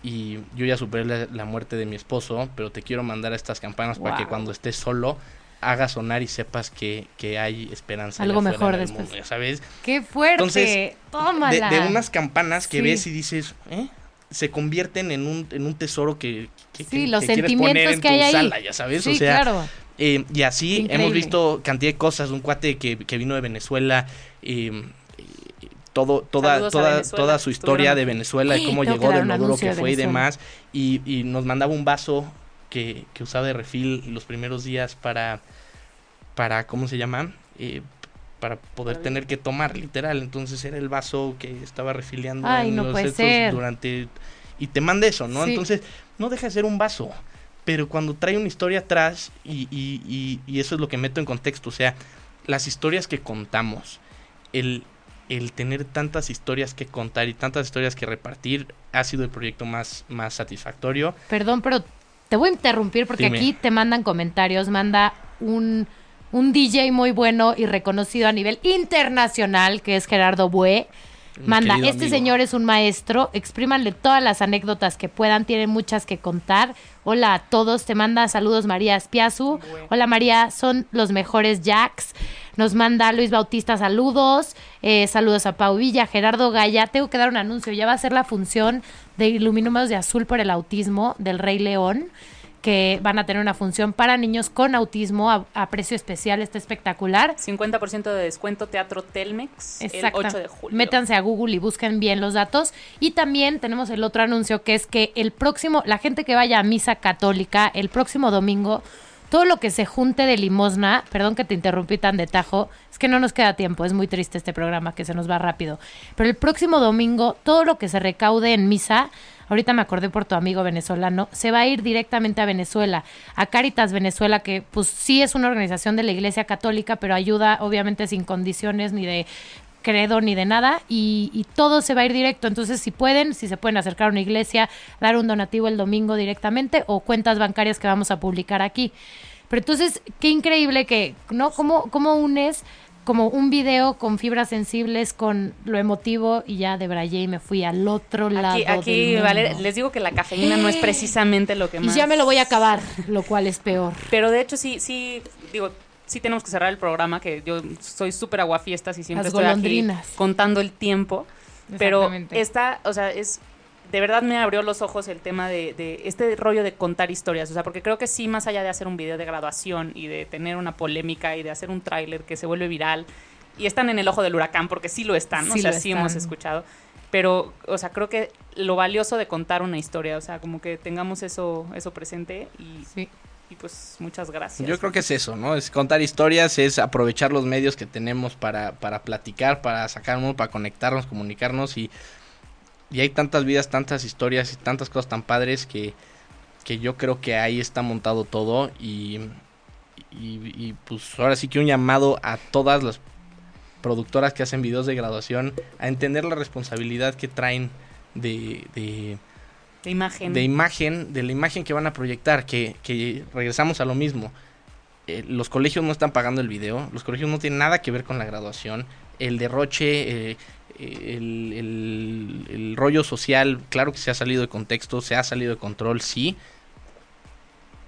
y yo ya superé la, la muerte de mi esposo, pero te quiero mandar estas campanas para que cuando estés solo haga sonar y sepas que, que hay esperanza. Algo mejor después. mundo, ya ¿Sabes? ¡Qué fuerte! Entonces, De, ¡Tómala! de unas campanas que Sí. ves y dices, ¿eh? Se convierten en un, en un tesoro que, que, Sí, que- los que sentimientos poner en que tu hay ahí. ya sabes. Sí, o sea, claro. eh, y así Increíble. hemos visto cantidad de cosas. Un cuate que, que vino de Venezuela. Eh, eh, todo, toda, toda, toda su historia de. Venezuela y cómo llegó un lo duro que de fue y demás. Y, y nos mandaba un vaso que, que usaba de refil los primeros días para, para ¿cómo se llama? Eh, para poder Para tener que tomar, literal. Entonces era el vaso que estaba refiliando Ay, en no los puede ser. durante... Y te manda eso, ¿no? Sí. Entonces, no deja de ser un vaso. Pero cuando trae una historia atrás, y, y, y, y eso es lo que meto en contexto, o sea, las historias que contamos, el, el tener tantas historias que contar y tantas historias que repartir, ha sido el proyecto más, más satisfactorio. Perdón, pero te voy a interrumpir porque Dime. aquí te mandan comentarios, manda un, un DJ muy bueno y reconocido a nivel internacional, que es Gerardo Bue. mi Manda, este amigo. señor es un maestro, exprímanle todas las anécdotas que puedan, tienen muchas que contar. Hola a todos, te manda saludos María Espiazu. Hola María, son los mejores jacks. Nos manda Luis Bautista saludos, eh, saludos a Pau Villa, Gerardo Gaya. Tengo que dar un anuncio, ya va a ser la función de Ilumínumos de Azul por el Autismo del Rey León que van a tener una función para niños con autismo a, a precio especial, está espectacular. 50% de descuento Teatro Telmex el Exacto. 8 de julio. Métanse a Google y busquen bien los datos. Y también tenemos el otro anuncio que es que el próximo, la gente que vaya a misa católica, el próximo domingo, todo lo que se junte de limosna, perdón que te interrumpí tan de tajo, es que no nos queda tiempo, es muy triste este programa que se nos va rápido. Pero el próximo domingo, todo lo que se recaude en misa, ahorita me acordé por tu amigo venezolano, se va a ir directamente a Venezuela, a Caritas Venezuela, que pues sí es una organización de la Iglesia Católica, pero ayuda obviamente sin condiciones ni de credo ni de nada y, y todo se va a ir directo. Entonces, si pueden, si se pueden acercar a una iglesia, dar un donativo el domingo directamente o cuentas bancarias que vamos a publicar aquí. Pero entonces, qué increíble que, ¿no? ¿Cómo, cómo unes como un video con fibras sensibles, con lo emotivo y ya debrayé y me fui al otro lado Aquí, aquí del mundo. vale, les digo que la cafeína no es precisamente lo que Y más. ya me lo voy a acabar, lo cual es peor. Pero de hecho sí, sí, digo, sí tenemos que cerrar el programa, que yo soy súper aguafiestas y siempre Las estoy aquí contando el tiempo. Pero esta, o sea, es de verdad me abrió los ojos el tema de, de este rollo de contar historias. O sea, porque creo que sí, más allá de hacer un video de graduación y de tener una polémica y de hacer un tráiler que se vuelve viral, y están en el ojo del huracán, porque sí lo están, ¿no? Sí o sea, sí están. hemos escuchado. Pero, o sea, creo que lo valioso de contar una historia, o sea, como que tengamos eso, eso presente y, Sí. Y pues muchas gracias. Yo creo que es eso, ¿no? Es contar historias, es aprovechar los medios que tenemos para, para platicar, para sacar uno, para conectarnos, comunicarnos y, y hay tantas vidas, tantas historias y tantas cosas tan padres que, que yo creo que ahí está montado todo y, y, y, pues ahora sí que un llamado a todas las productoras que hacen videos de graduación a entender la responsabilidad que traen de, de, De imagen. de imagen, de la imagen que van a proyectar, que, que regresamos a lo mismo. Eh, los colegios no están pagando el video, los colegios no tienen nada que ver con la graduación, el derroche, eh, el, el- el rollo social, claro que se ha salido de contexto, se ha salido de control, sí,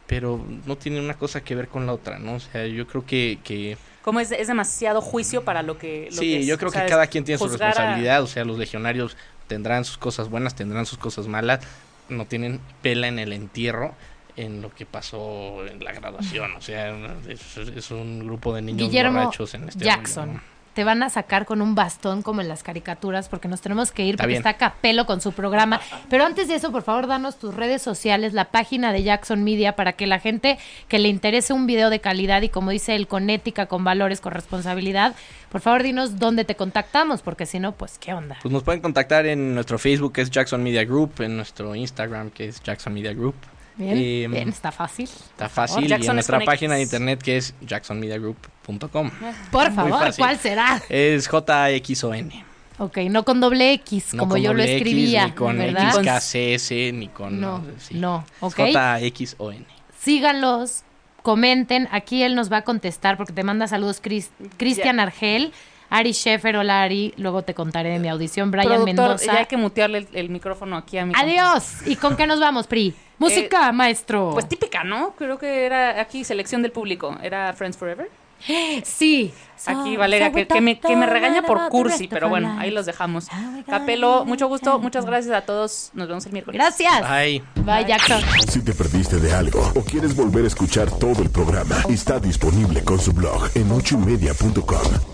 pero no tiene una cosa que ver con la otra, ¿no? O sea, yo creo que... que Como es, es demasiado juicio para lo que. lo sí, que es. yo creo que cada quien tiene su a- responsabilidad, o sea, los legionarios tendrán sus cosas buenas, tendrán sus cosas malas, no tienen pela en el entierro en lo que pasó en la graduación, o sea, es, es un grupo de niños Guillermo borrachos en este Jackson. Te van a sacar con un bastón como en las caricaturas porque nos tenemos que ir Está porque bien. está Capelo con su programa. Pero antes de eso, por favor, danos tus redes sociales, la página de Jackson Media para que la gente que le interese un video de calidad y como dice él, con ética, con valores, con responsabilidad, por favor, dinos dónde te contactamos porque si no, pues, ¿qué onda? Pues nos pueden contactar en nuestro Facebook que es Jackson Media Group, en nuestro Instagram que es Jackson Media Group. Bien, Em, bien, está fácil. Está fácil. y en es nuestra página de X. internet que es jacksonmediagroup.com. Por Muy favor. ¿cuál será? Es J-X-O-N. Ok, no con doble X, No como con yo lo doble X, escribía, ni con ¿verdad? XKCS, ni con... No, sí. no, ok. J-X-O-N. síganlos, comenten. Aquí él nos va a contestar porque te manda saludos Cris- Cristian Argel, Ari Sheffer, hola Ari. Luego te contaré de mi audición, Brian Productor, Mendoza. ya hay que mutearle el, el micrófono aquí a mi Adiós. ¿Y con qué nos vamos, Pri? Música, maestro. Pues típica, ¿no? Creo que era aquí selección del público. Era Friends Forever. sí. Aquí Valeria, que, que me, que me regaña por cursi, pero bueno, ahí los dejamos. Capelo, mucho gusto, muchas gracias a todos. Nos vemos el miércoles. Gracias. Bye. Bye, Jackson. Si te perdiste de algo o quieres volver a escuchar todo el programa, está disponible con su blog en ochoymedia.com.